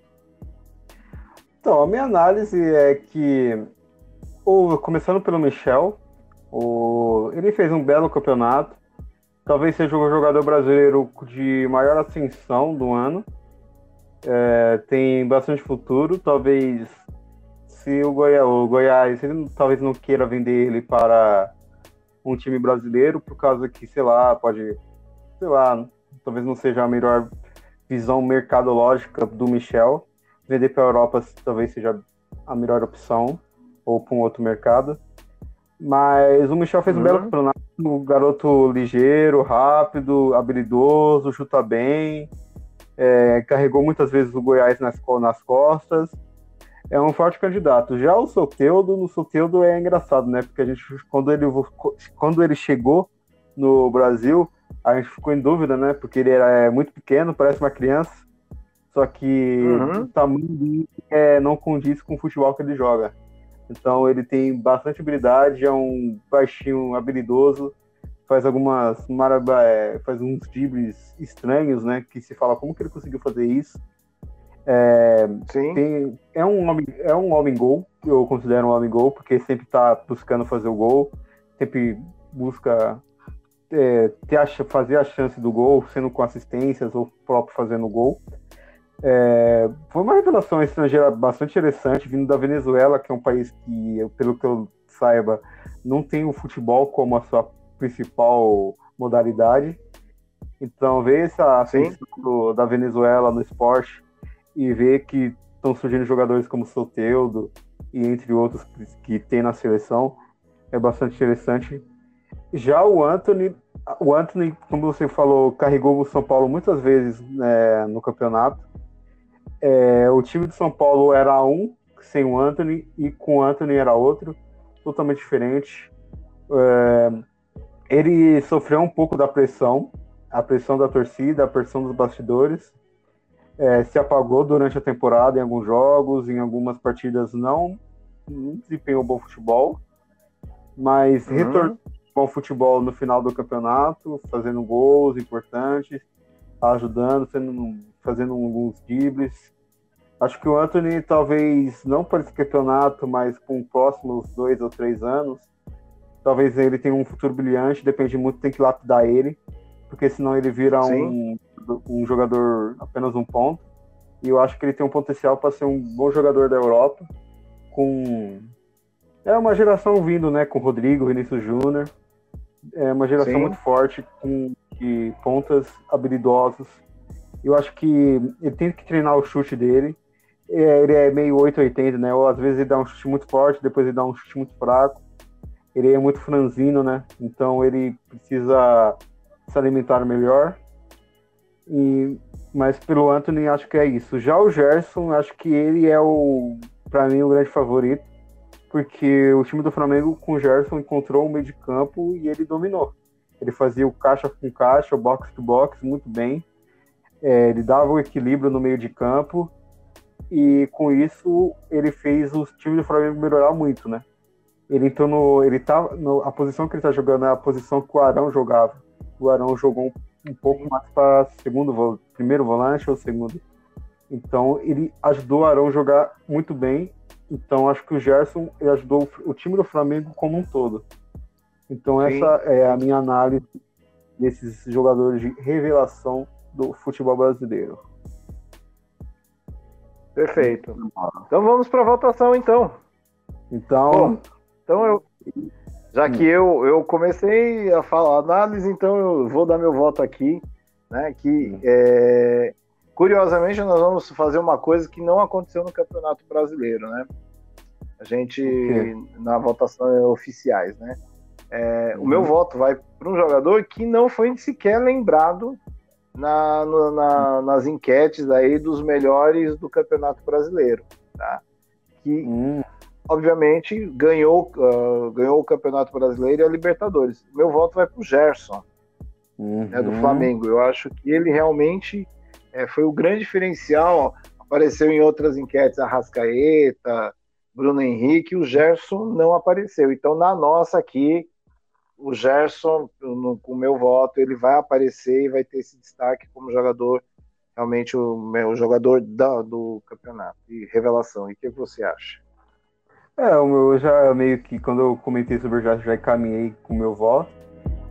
Então, a minha análise é que, ou, começando pelo Michel, o, ele fez um belo campeonato. Talvez seja o jogador brasileiro de maior ascensão do ano. É, tem bastante futuro. Talvez se o, Goiás, o Goiás ele talvez não queira vender ele para um time brasileiro, por causa que, sei lá, pode, sei lá, talvez não seja a melhor visão mercadológica do Michel. Vender para a Europa talvez seja a melhor opção, ou para um outro mercado. Mas o Michel fez um belo uhum. campeonato, um garoto ligeiro, rápido, habilidoso, chuta bem é, carregou muitas vezes o Goiás nas, nas costas. É um forte candidato. Já o Soteudo, no Soteudo é engraçado, né? Porque a gente, quando ele, quando ele chegou no Brasil, a gente ficou em dúvida, né? Porque ele era é, muito pequeno, parece uma criança. Só que uhum. o tamanho dele é, não condiz com o futebol que ele joga. Então ele tem bastante habilidade, é um baixinho habilidoso, faz algumas maraba, é, faz uns dribles estranhos, né? Que se fala como que ele conseguiu fazer isso. É. Tem, é um homem, é um homem gol, eu considero um homem gol, porque sempre está buscando fazer o gol, sempre busca é, ter a, fazer a chance do gol, sendo com assistências ou próprio fazendo o gol. É, foi uma revelação estrangeira bastante interessante, vindo da Venezuela, que é um país que, pelo que eu saiba, não tem o futebol como a sua principal modalidade. Então, ver essa ascensão da Venezuela no esporte e ver que estão surgindo jogadores como Soteudo e entre outros que tem na seleção é bastante interessante. Já o Anthony, o Anthony, como você falou, carregou o São Paulo muitas vezes né, no campeonato. É, o time do São Paulo era um sem o Anthony e com o Anthony era outro, totalmente diferente. É, ele sofreu um pouco da pressão, a pressão da torcida, a pressão dos bastidores. É, se apagou durante a temporada em alguns jogos, em algumas partidas não, não desempenhou bom futebol, mas uhum. retornou ao futebol no final do campeonato, fazendo gols importantes, ajudando, sendo, fazendo alguns dribles. Acho que o Anthony, talvez não para esse campeonato, mas com os próximos dois ou três anos, Talvez ele tenha um futuro brilhante, depende muito, tem que lapidar ele, porque senão ele vira um, um jogador apenas um ponto. E eu acho que ele tem um potencial para ser um bom jogador da Europa. com. É uma geração vindo, né? Com Rodrigo, Vinícius Júnior. É uma geração Sim. muito forte, com de pontas habilidosos. Eu acho que ele tem que treinar o chute dele. É, ele é meio 880, né? Ou às vezes ele dá um chute muito forte, depois ele dá um chute muito fraco. Ele é muito franzino, né? Então ele precisa se alimentar melhor. E, mas pelo Anthony, acho que é isso. Já o Gerson, acho que ele é o, para mim, o grande favorito, porque o time do Flamengo com o Gerson encontrou o meio de campo e ele dominou. Ele fazia o caixa com caixa, o box to box muito bem. É, ele dava o equilíbrio no meio de campo e com isso ele fez o time do Flamengo melhorar muito, né? Ele entrou no, ele tá no, a posição que ele está jogando é a posição que o Arão jogava. O Arão jogou um um pouco mais para segundo, primeiro volante ou segundo. Então ele ajudou o Arão a jogar muito bem. Então acho que o Gerson ele ajudou o time do Flamengo como um todo. Então Sim. essa é a minha análise desses jogadores de revelação do futebol brasileiro. Perfeito. Então vamos para a votação então. Então, Bom, então eu já que eu, eu comecei a falar análise, então eu vou dar meu voto aqui, né? Que é, curiosamente nós vamos fazer uma coisa que não aconteceu no Campeonato Brasileiro, né? A gente na votação oficiais, né? É, uhum. O meu voto vai para um jogador que não foi sequer lembrado na, no, na, nas enquetes aí dos melhores do Campeonato Brasileiro, tá? Que uhum obviamente, ganhou, uh, ganhou o Campeonato Brasileiro e a Libertadores. Meu voto vai para o Gerson, uhum. né, do Flamengo. Eu acho que ele realmente é, foi o grande diferencial. Apareceu em outras enquetes a Rascaeta, Bruno Henrique, o Gerson não apareceu. Então, na nossa aqui, o Gerson, no, com o meu voto, ele vai aparecer e vai ter esse destaque como jogador, realmente o, o jogador da, do campeonato. E revelação. E o que você acha? É, o meu já meio que, quando eu comentei sobre o Gerson, já encaminhei com o meu voto.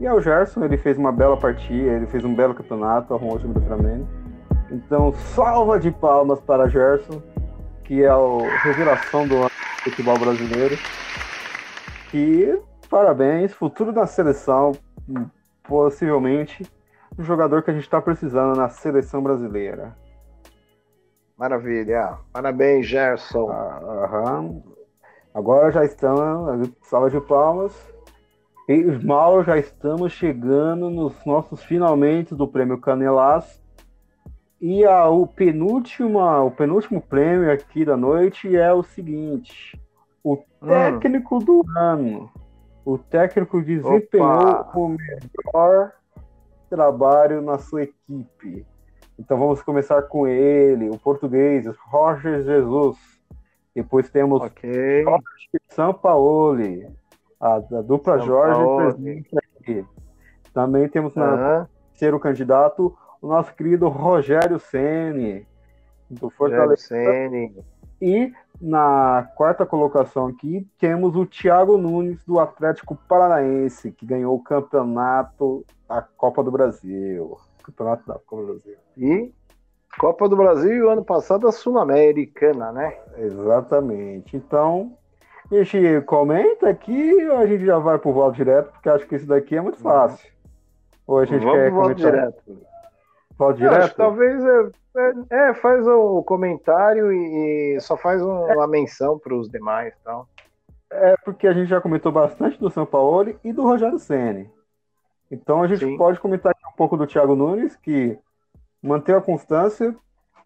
E é o Gerson, ele fez uma bela partida, ele fez um belo campeonato, arrumou o time do Flamengo. Então, salva de palmas para Gerson, que é a revelação do futebol brasileiro. E parabéns, futuro da seleção, possivelmente o jogador que a gente está precisando na seleção brasileira. Maravilha, parabéns, Gerson. Ah, Agora já estamos, salva de palmas. E mal já estamos chegando nos nossos finalmente do prêmio Canelaço. E a, o, penúltima, o penúltimo prêmio aqui da noite é o seguinte: o hum. técnico hum. do ano. O técnico desempenhou Opa. o melhor trabalho na sua equipe. Então vamos começar com ele, o português, Roger Jesus. Depois temos okay. São Paulo, a, a dupla São Jorge presente aqui. Também temos na uhum. terceiro candidato o nosso querido Rogério Ceni do Fortaleza. Ceni. E na quarta colocação aqui temos o Thiago Nunes do Atlético Paranaense, que ganhou o campeonato da Copa do Brasil. Campeonato da Copa do Brasil. E Copa do Brasil e ano passado a Sul-Americana, né? Exatamente. Então, a gente comenta aqui ou a gente já vai pro voto direto, porque acho que isso daqui é muito fácil. Ou a gente Vamos quer voto direto. Voto direto? Talvez é, é, é, faz o comentário e, só faz uma menção para os demais tal. É porque a gente já comentou bastante do São Paulo e do Rogério Ceni. Então a gente Sim. pode comentar um pouco do Thiago Nunes, que manter a constância.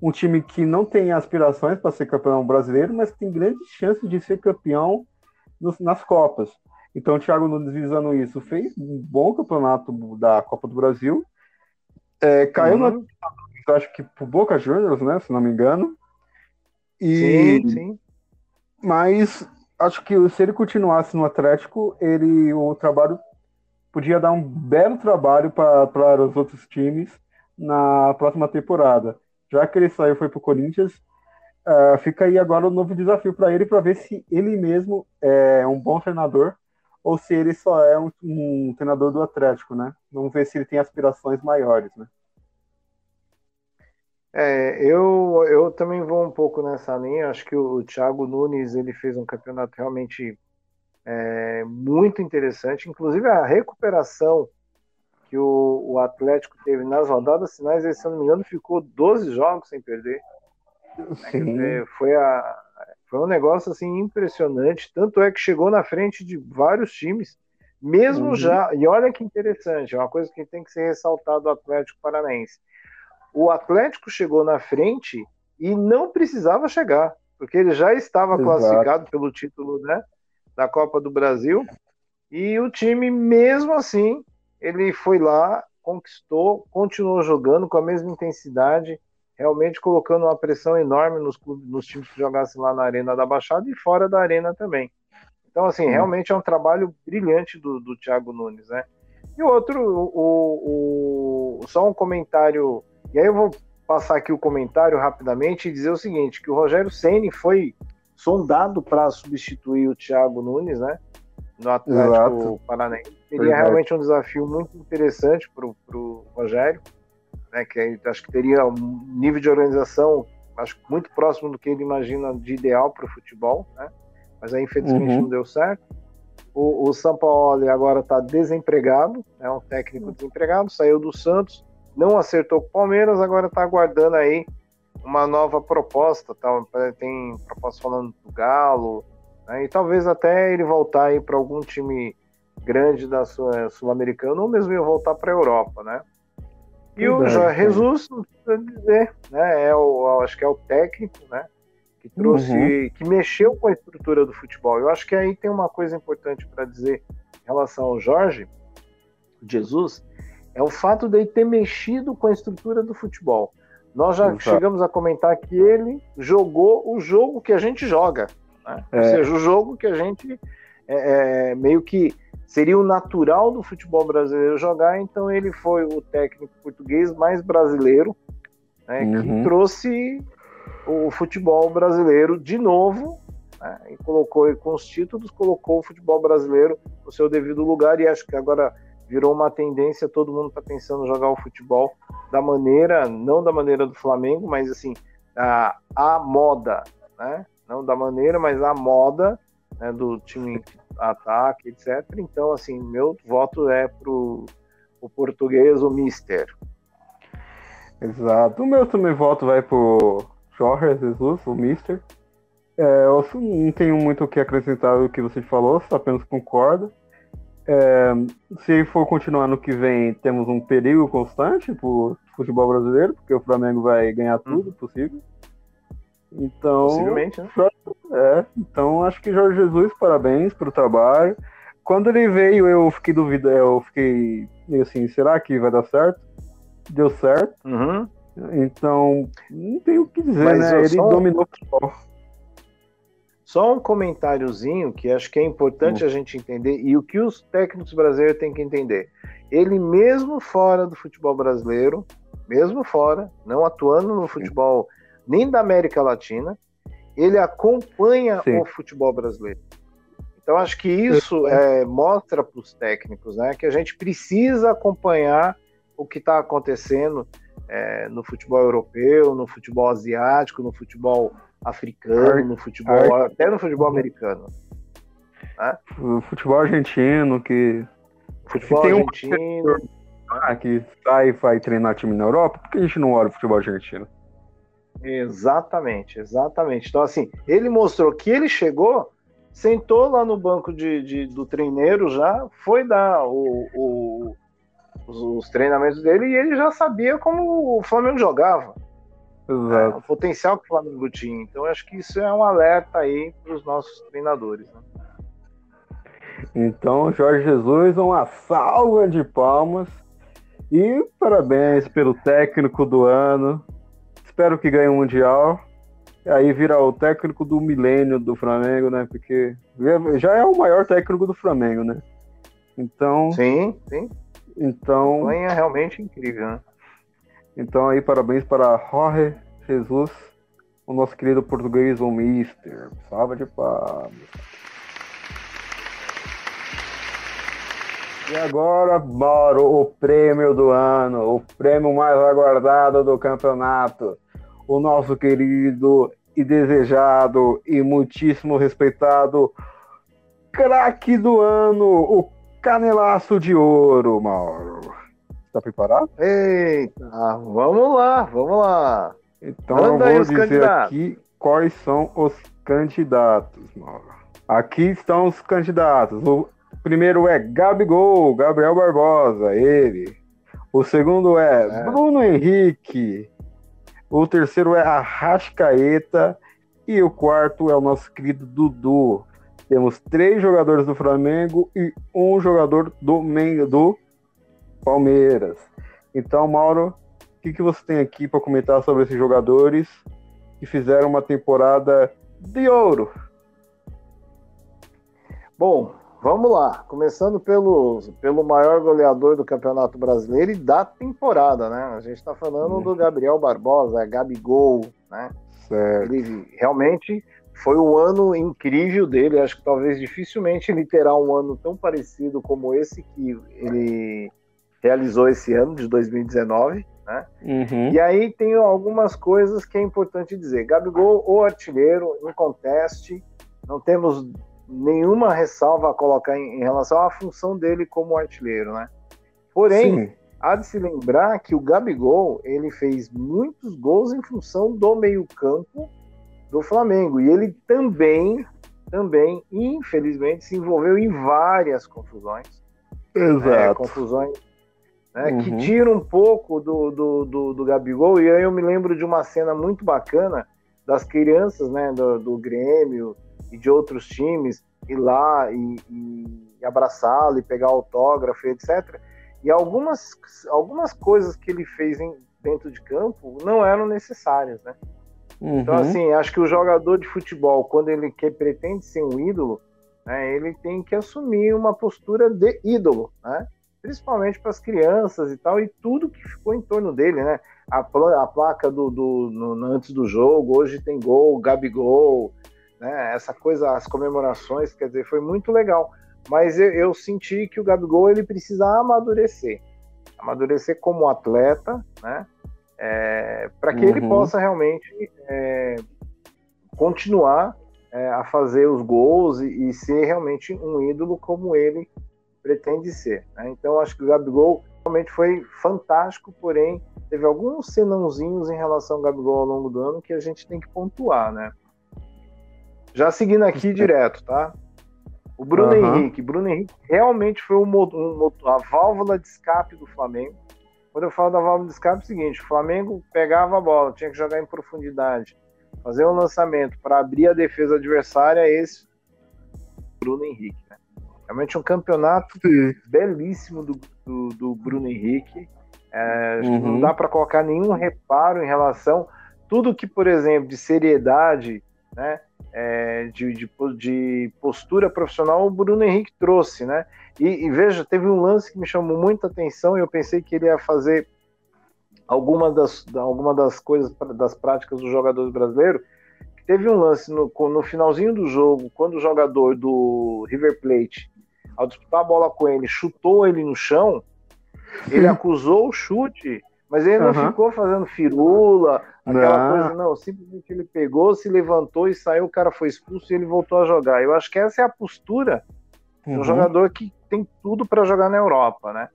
Um time que não tem aspirações para ser campeão brasileiro, mas tem grandes chances de ser campeão nos, nas Copas. Então, o Thiago Nunes, visando isso, fez um bom campeonato da Copa do Brasil. É, caiu uhum. na, acho que por Boca Juniors, né? Se não me engano. E, sim, sim. Mas acho que se ele continuasse no Atlético, ele o trabalho podia dar um belo trabalho para os outros times na próxima temporada. Já que ele saiu foi para o Corinthians, uh, fica aí agora um novo desafio para ele para ver se ele mesmo é um bom treinador ou se ele só é um, um, treinador do Atlético, né? Vamos ver se ele tem aspirações maiores, né? É, eu, eu também vou um pouco nessa linha. Acho que o, Thiago Nunes ele fez um campeonato realmente é, muito interessante. Inclusive a recuperação que o, o, Atlético teve nas rodadas finais, ele, se não me engano, ficou 12 jogos sem perder. Dizer, foi, a, foi um negócio assim impressionante. Tanto é que chegou na frente de vários times, mesmo uhum. já. E olha que interessante, é uma coisa que tem que ser ressaltado do Atlético Paranaense o Atlético chegou na frente e não precisava chegar, porque ele já estava Exato. classificado pelo título né, da Copa do Brasil. E o time, mesmo assim, ele foi lá, conquistou, continuou jogando com a mesma intensidade, realmente colocando uma pressão enorme nos, clubes, nos times que jogassem lá na Arena da Baixada e fora da Arena também. Então, assim, realmente é um trabalho brilhante do, do Thiago Nunes, né? E outro, o, o, só um comentário e aí eu vou passar aqui o comentário rapidamente e dizer o seguinte, que o Rogério Ceni foi sondado para substituir o Thiago Nunes, né? No Atlético Exato. Paranaense. Seria realmente um desafio muito interessante para o Rogério, né? Que acho que teria um nível de organização acho muito próximo do que ele imagina de ideal para o futebol, né? Mas aí infelizmente uhum. não deu certo. O, o São Paulo agora está desempregado, é um técnico uhum. desempregado, saiu do Santos não acertou com o Palmeiras, agora está aguardando aí uma nova proposta, tá? tem proposta falando do Galo, né? e talvez até ele voltar aí para algum time grande da Sul-Americana, ou mesmo ele voltar para a Europa, né? E Verdade, o Jorge Jesus, não precisa dizer, né? É o, acho que é o técnico, né? Que trouxe, uhum. que mexeu com a estrutura do futebol. Eu acho que aí tem uma coisa importante para dizer em relação ao Jorge Jesus, é o fato de ele ter mexido com a estrutura do futebol. Nós já Exato. chegamos a comentar que ele jogou o jogo que a gente joga. Né? É. Ou seja, o jogo que a gente é, é, meio que seria o natural do futebol brasileiro jogar, então ele foi o técnico português mais brasileiro né, uhum. que trouxe o futebol brasileiro de novo né, e colocou com os títulos, colocou o futebol brasileiro no seu devido lugar e acho que agora virou uma tendência, todo mundo está pensando jogar o futebol da maneira, não da maneira do Flamengo, mas assim, a, a moda, né? Não da maneira, mas a moda né, do time ataque, etc. Então, assim, meu voto é pro o português, o Mister. Exato. O meu também voto vai pro Jorge Jesus, o Mister. É, eu não tenho muito o que acrescentar do que você falou, só apenas concordo. É, se for continuar no que vem, temos um perigo constante pro futebol brasileiro, porque o Flamengo vai ganhar tudo hum. possível. Então, Possivelmente, né? É, então acho que Jorge Jesus, parabéns pelo trabalho. Quando ele veio, eu fiquei duvidando, eu fiquei assim, será que vai dar certo? Deu certo. Uhum. Então, não tem o que dizer, Mas né? Ele só... dominou o futebol. Só um comentáriozinho que acho que é importante uhum. a gente entender e o que os técnicos brasileiros têm que entender. Ele mesmo fora do futebol brasileiro, mesmo fora, não atuando no futebol nem da América Latina, ele acompanha Sim. o futebol brasileiro. Então acho que isso é, mostra para os técnicos, né, que a gente precisa acompanhar o que está acontecendo é, no futebol europeu, no futebol asiático, no futebol africano, no futebol, até no futebol americano. Né? O futebol argentino, que. Futebol tem argentino. Um... Ah, que sai e vai treinar time na Europa, por que a gente não olha o futebol argentino? Exatamente, exatamente. Então, assim, ele mostrou que ele chegou, sentou lá no banco de, de do treineiro já, foi dar o, o os, os, treinamentos dele e ele já sabia como o Flamengo jogava. É, o potencial que o Flamengo tinha. Então, acho que isso é um alerta aí para os nossos treinadores. Né? Então, Jorge Jesus, uma salva de palmas. E parabéns pelo técnico do ano. Espero que ganhe o Mundial. E aí vira o técnico do milênio do Flamengo, né? Porque já é o maior técnico do Flamengo, né? Então. Sim, sim. Então. A é realmente incrível, né? Então aí parabéns para Jorge Jesus, o nosso querido português, o Mister. Salva de palmas. E agora, Mauro, o prêmio do ano, o prêmio mais aguardado do campeonato. O nosso querido e desejado e muitíssimo respeitado craque do ano, o canelaço de ouro, Mauro. Tá preparado? Eita, vamos lá, vamos lá. Então Manda eu vou dizer candidatos. aqui quais são os candidatos, Mauro. Aqui estão os candidatos. O primeiro é Gabigol, Gabriel Barbosa, ele. O segundo é, é. Bruno Henrique. O terceiro é Arrascaeta. E o quarto é o nosso querido Dudu. Temos três jogadores do Flamengo e um jogador do, do Palmeiras. Então, Mauro, o que, que você tem aqui para comentar sobre esses jogadores que fizeram uma temporada de ouro? Bom, vamos lá. Começando pelo, pelo maior goleador do Campeonato Brasileiro e da temporada, né? A gente está falando do Gabriel Barbosa, Gabigol, né? Certo. Ele realmente foi um ano incrível dele. Acho que talvez dificilmente ele terá um ano tão parecido como esse que ele realizou esse ano de 2019. Né? Uhum. E aí tem algumas coisas que é importante dizer. Gabigol, o artilheiro, inconteste, não temos nenhuma ressalva a colocar em, em relação à função dele como artilheiro, né? Porém, Sim. há de se lembrar que o Gabigol ele fez muitos gols em função do meio-campo do Flamengo e ele também, também, infelizmente, se envolveu em várias confusões. Né? Exato. É, confusões né, uhum. que tiram um pouco do, do, do, do, Gabigol. E aí eu me lembro de uma cena muito bacana das crianças né, do, do Grêmio e de outros times ir lá e, e abraçá-lo e pegar autógrafo, etc. E algumas, algumas coisas que ele fez em, dentro de campo não eram necessárias, né? Então, uhum. Então, assim, acho que o jogador de futebol, quando ele quer, pretende ser um ídolo, né, ele tem que assumir uma postura de ídolo, né? principalmente para as crianças e tal, e tudo que ficou em torno dele, né? A, a placa do, do no, antes do jogo, hoje tem gol, Gabigol, né? Essa coisa, as comemorações, quer dizer, foi muito legal. Mas eu, eu senti que o Gabigol ele precisa amadurecer, amadurecer como atleta, né? É, para que uhum. ele possa realmente é, continuar é, a fazer os gols e, e ser realmente um ídolo como ele pretende ser. Né? Então, acho que o Gabigol realmente foi fantástico, porém, teve alguns senãozinhos em relação ao Gabigol ao longo do ano que a gente tem que pontuar, né? Já seguindo aqui direto, tá? O Bruno uhum. Henrique. Bruno Henrique realmente foi um, um, a válvula de escape do Flamengo. Quando eu falo da válvula de escape, é o seguinte: o Flamengo pegava a bola, tinha que jogar em profundidade, fazer um lançamento para abrir a defesa adversária. Esse Bruno Henrique. Realmente um campeonato Sim. belíssimo do, do, do, Bruno Henrique. É, uhum. Não dá para colocar nenhum reparo em relação tudo que, por exemplo, de seriedade, né, é, de, de, de, postura profissional, o Bruno Henrique trouxe, né? E, e, veja, teve um lance que me chamou muita atenção e eu pensei que ele ia fazer alguma das, alguma das coisas, das práticas dos jogadores brasileiros. Teve um lance no, no finalzinho do jogo, quando o jogador do River Plate ao disputar a bola com ele, chutou ele no chão, ele acusou o chute, mas ele não uhum. ficou fazendo firula, aquela não. coisa, não. Simplesmente ele pegou, se levantou e saiu, o cara foi expulso e ele voltou a jogar. Eu acho que essa é a postura uhum. de um uhum. jogador que tem tudo para jogar na Europa, né?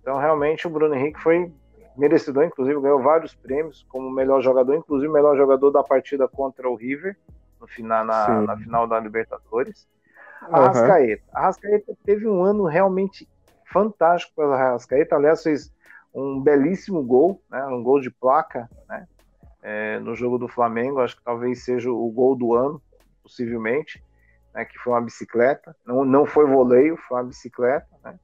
Então, realmente, o Bruno Henrique foi merecedor, inclusive ganhou vários prêmios como melhor jogador, inclusive melhor jogador da partida contra o River, no final, na, na final da Libertadores. Arrascaeta. Uhum. Arrascaeta teve um ano realmente fantástico para Arrascaeta. Aliás, fez um belíssimo gol, né? um gol de placa né? É, no jogo do Flamengo. Acho que talvez seja o gol do ano, possivelmente, né? que foi uma bicicleta. Não, não foi voleio, foi uma bicicleta. Né?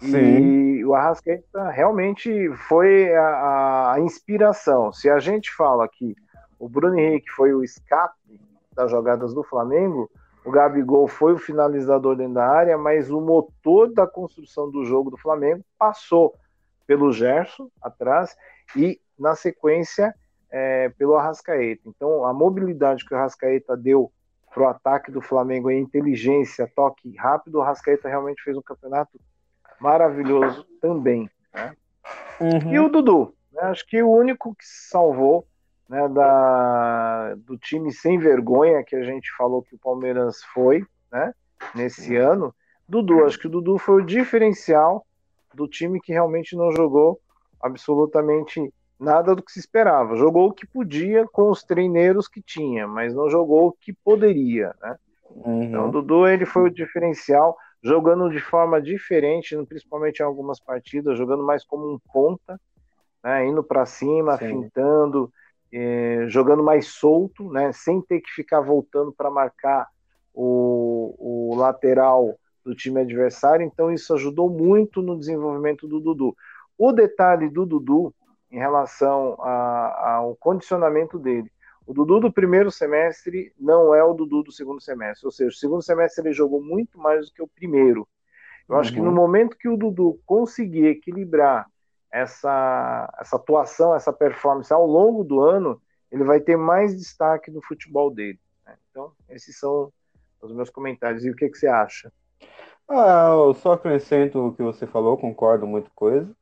Sim. E o Arrascaeta realmente foi a, a, inspiração. Se a gente fala que o Bruno Henrique foi o escape das jogadas do Flamengo, o Gabigol foi o finalizador dentro da área, mas o motor da construção do jogo do Flamengo passou pelo Gerson atrás e, na sequência, é, pelo Arrascaeta. Então, a mobilidade que o Arrascaeta deu para o ataque do Flamengo, a inteligência, toque rápido, o Arrascaeta realmente fez um campeonato maravilhoso também. Né? Uhum. E o Dudu, né? acho que o único que se salvou né, da, do time sem vergonha que a gente falou que o Palmeiras foi né, nesse ano, Dudu. Acho que o Dudu foi o diferencial do time que realmente não jogou absolutamente nada do que se esperava. Jogou o que podia com os treineiros que tinha, mas não jogou o que poderia. Né? Uhum. Então, o Dudu ele foi o diferencial, jogando de forma diferente, principalmente em algumas partidas, jogando mais como um ponta, né? indo para cima, Sim. fintando, eh, jogando mais solto, né? sem ter que ficar voltando para marcar o, o lateral do time adversário. Então, isso ajudou muito no desenvolvimento do Dudu. O detalhe do Dudu em relação a, ao condicionamento dele. O Dudu do primeiro semestre não é o Dudu do segundo semestre, ou seja, o segundo semestre ele jogou muito mais do que o primeiro. Eu uhum. acho que no uhum. momento que o Dudu conseguir equilibrar essa, essa atuação, essa performance ao longo do ano, ele vai ter mais destaque no futebol dele. Né? Então, esses são os meus comentários. E o que, que você acha? Ah, eu só acrescento o que você falou, concordo muito com coisa.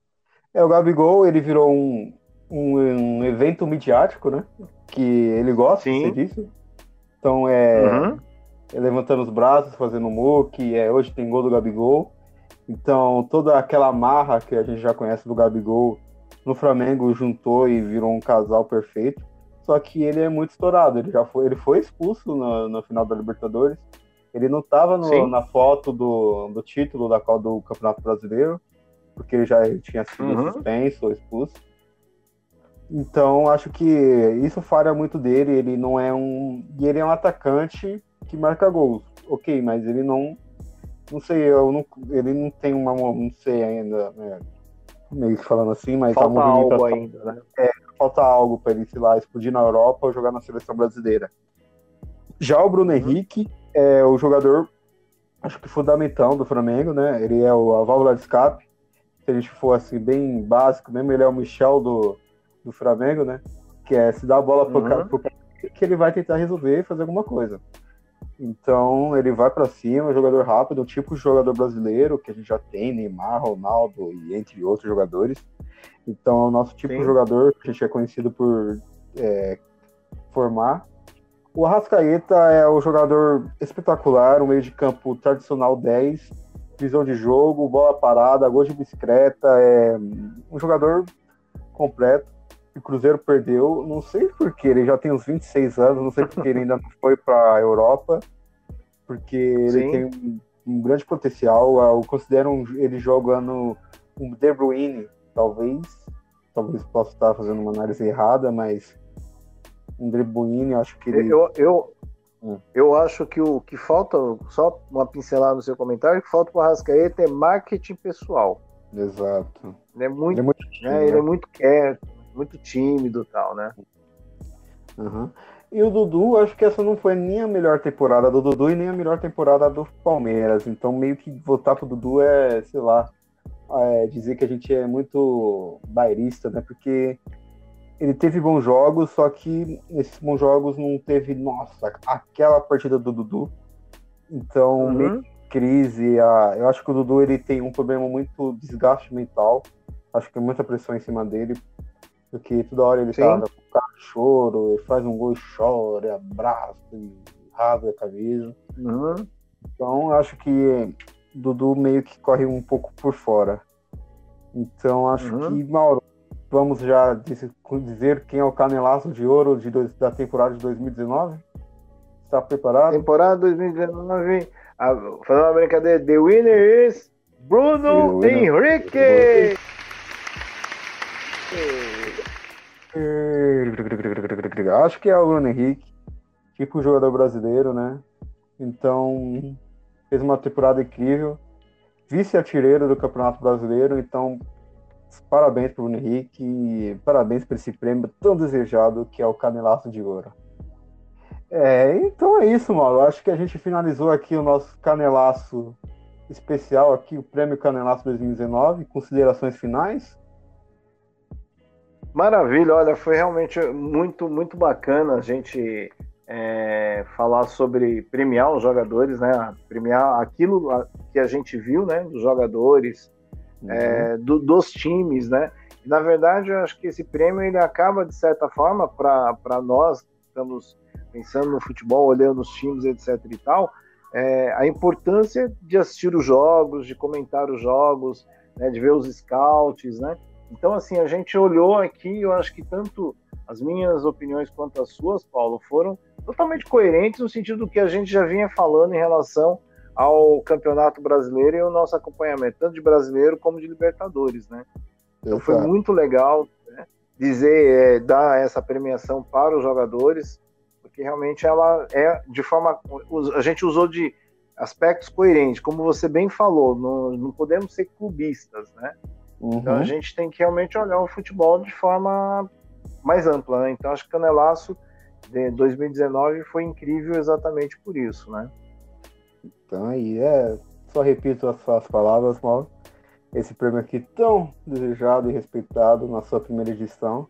É, o Gabigol, ele virou um, um, um evento midiático, né? Que ele gosta Sim. disso. Então é, uhum. é, levantando os braços, fazendo muque, é, hoje tem gol do Gabigol. Então toda aquela marra que a gente já conhece do Gabigol no Flamengo juntou e virou um casal perfeito. Só que ele é muito estourado, ele já foi, ele foi expulso no, no final da Libertadores. Ele não estava na foto do, do título da do Campeonato Brasileiro porque ele já tinha sido uhum. suspenso ou expulso. Então, acho que isso falha muito dele. Ele não é um. E ele é um atacante que marca gols. Ok, mas ele não. Não sei, eu não, ele não tem uma. Não sei ainda, né, meio que falando assim, mas falta algo ainda, né? É, falta algo para ele, sei lá, explodir na Europa ou jogar na seleção brasileira. Já o Bruno uhum. Henrique é o jogador, acho que fundamental do Flamengo, né? Ele é o, a válvula de escape se a gente for assim, bem básico mesmo, ele é o Michel do, do Flamengo, né? Que é se dar a bola pro, uhum. pro cara que ele vai tentar resolver e fazer alguma coisa. Então ele vai para cima, jogador rápido, tipo jogador brasileiro que a gente já tem, Neymar, Ronaldo e entre outros jogadores. Então é o nosso tipo Sim. de jogador que a gente é conhecido por é, formar. O Arrascaeta é o jogador espetacular, um meio de campo tradicional 10, visão de jogo, bola parada, gol de bicicleta, é um jogador completo. O Cruzeiro perdeu, não sei porquê, ele já tem uns 26 anos, não sei porque ele ainda não foi para a Europa, porque ele Sim. tem um, um, grande potencial. Eu considero um, ele jogando um De Bruyne, talvez, talvez possa estar fazendo uma análise errada, mas um De Bruyne, acho que ele... Eu, eu. Eu acho que o que falta, só uma pincelada no seu comentário, que falta para o Arrascaeta é marketing pessoal. Exato. Ele é muito, ele é muito, né, ele é muito quieto, muito tímido e tal, né? Uhum. E o Dudu, acho que essa não foi nem a melhor temporada do Dudu e nem a melhor temporada do Palmeiras. Então, meio que votar pro Dudu é, sei lá, é dizer que a gente é muito bairrista, né? Porque ele teve bons jogos, só que esses bons jogos não teve, nossa, aquela partida do Dudu. Então, uhum. crise. A, eu acho que o Dudu ele tem um problema muito desgaste mental. Acho que é muita pressão em cima dele. Porque toda hora ele Sim. tá com choro, ele faz um gol e chora, abraça, e rasga a camisa. Uhum. Então, acho que Dudu meio que corre um pouco por fora. Então, acho uhum. que, Mauro, Vamos já dizer quem é o canelaço de ouro de dois, da temporada de 2019? Está preparado? Temporada 2019. A, fazer uma brincadeira. The winner is Bruno Henrique! Acho que é o Bruno Henrique, tipo jogador brasileiro, né? Então, fez uma temporada incrível. Vice-artilheiro do Campeonato Brasileiro, então Parabéns para o Henrique e parabéns por esse prêmio tão desejado que é o Canelaço de Ouro. É, então é isso, Mauro. Acho que a gente finalizou aqui o nosso Canelaço especial aqui, o Prêmio Canelaço 2019. Considerações finais? Maravilha, olha, foi realmente muito, muito bacana a gente é, falar sobre premiar os jogadores, né? Premiar aquilo que a gente viu, né? Dos jogadores, uhum. é, do, dos times, né? Na verdade, eu acho que esse prêmio ele acaba, de certa forma, para nós que estamos pensando no futebol, olhando os times, etc. e tal, é, a importância de assistir os jogos, de comentar os jogos, né, de ver os scouts, né? Então, assim, a gente olhou aqui, eu acho que tanto as minhas opiniões quanto as suas, Paulo, foram totalmente coerentes no sentido do que a gente já vinha falando em relação ao Campeonato Brasileiro e o nosso acompanhamento, tanto de brasileiro como de Libertadores, né? Então foi muito legal né, dizer, é, dar essa premiação para os jogadores, porque realmente ela é de forma. A gente usou de aspectos coerentes, como você bem falou, não, não podemos ser clubistas, né? Uhum. Então a gente tem que realmente olhar o futebol de forma mais ampla, né? Então acho que Canelaço de 2019 foi incrível exatamente por isso, né? Então aí, é, só repito as suas palavras, Mauro. Esse prêmio aqui tão desejado e respeitado na sua primeira edição.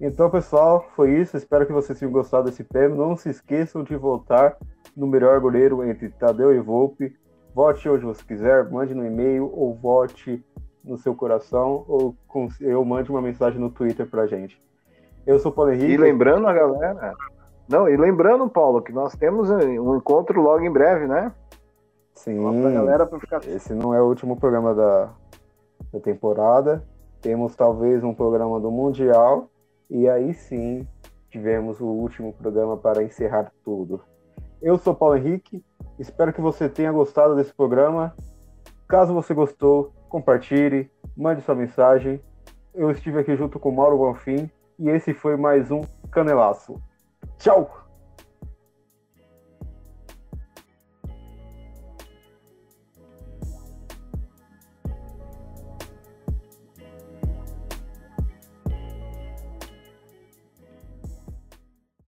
Então, pessoal, foi isso. Espero que vocês tenham gostado desse prêmio. Não se esqueçam de votar no melhor goleiro entre Tadeu e Volpe. Vote onde você quiser, mande no e-mail ou vote no seu coração ou, ou mande uma mensagem no Twitter pra gente. Eu sou o Paulo Henrique. E lembrando a galera. Não, e lembrando, Paulo, que nós temos um encontro logo em breve, né? Sim. Pra galera pra ficar... Esse não é o último programa da, da temporada. Temos talvez um programa do Mundial. E aí sim tivemos o último programa para encerrar tudo. Eu sou Paulo Henrique. Espero que você tenha gostado desse programa. Caso você gostou, compartilhe, mande sua mensagem. Eu estive aqui junto com Mauro Bonfim e esse foi mais um Canelaço. Tchau!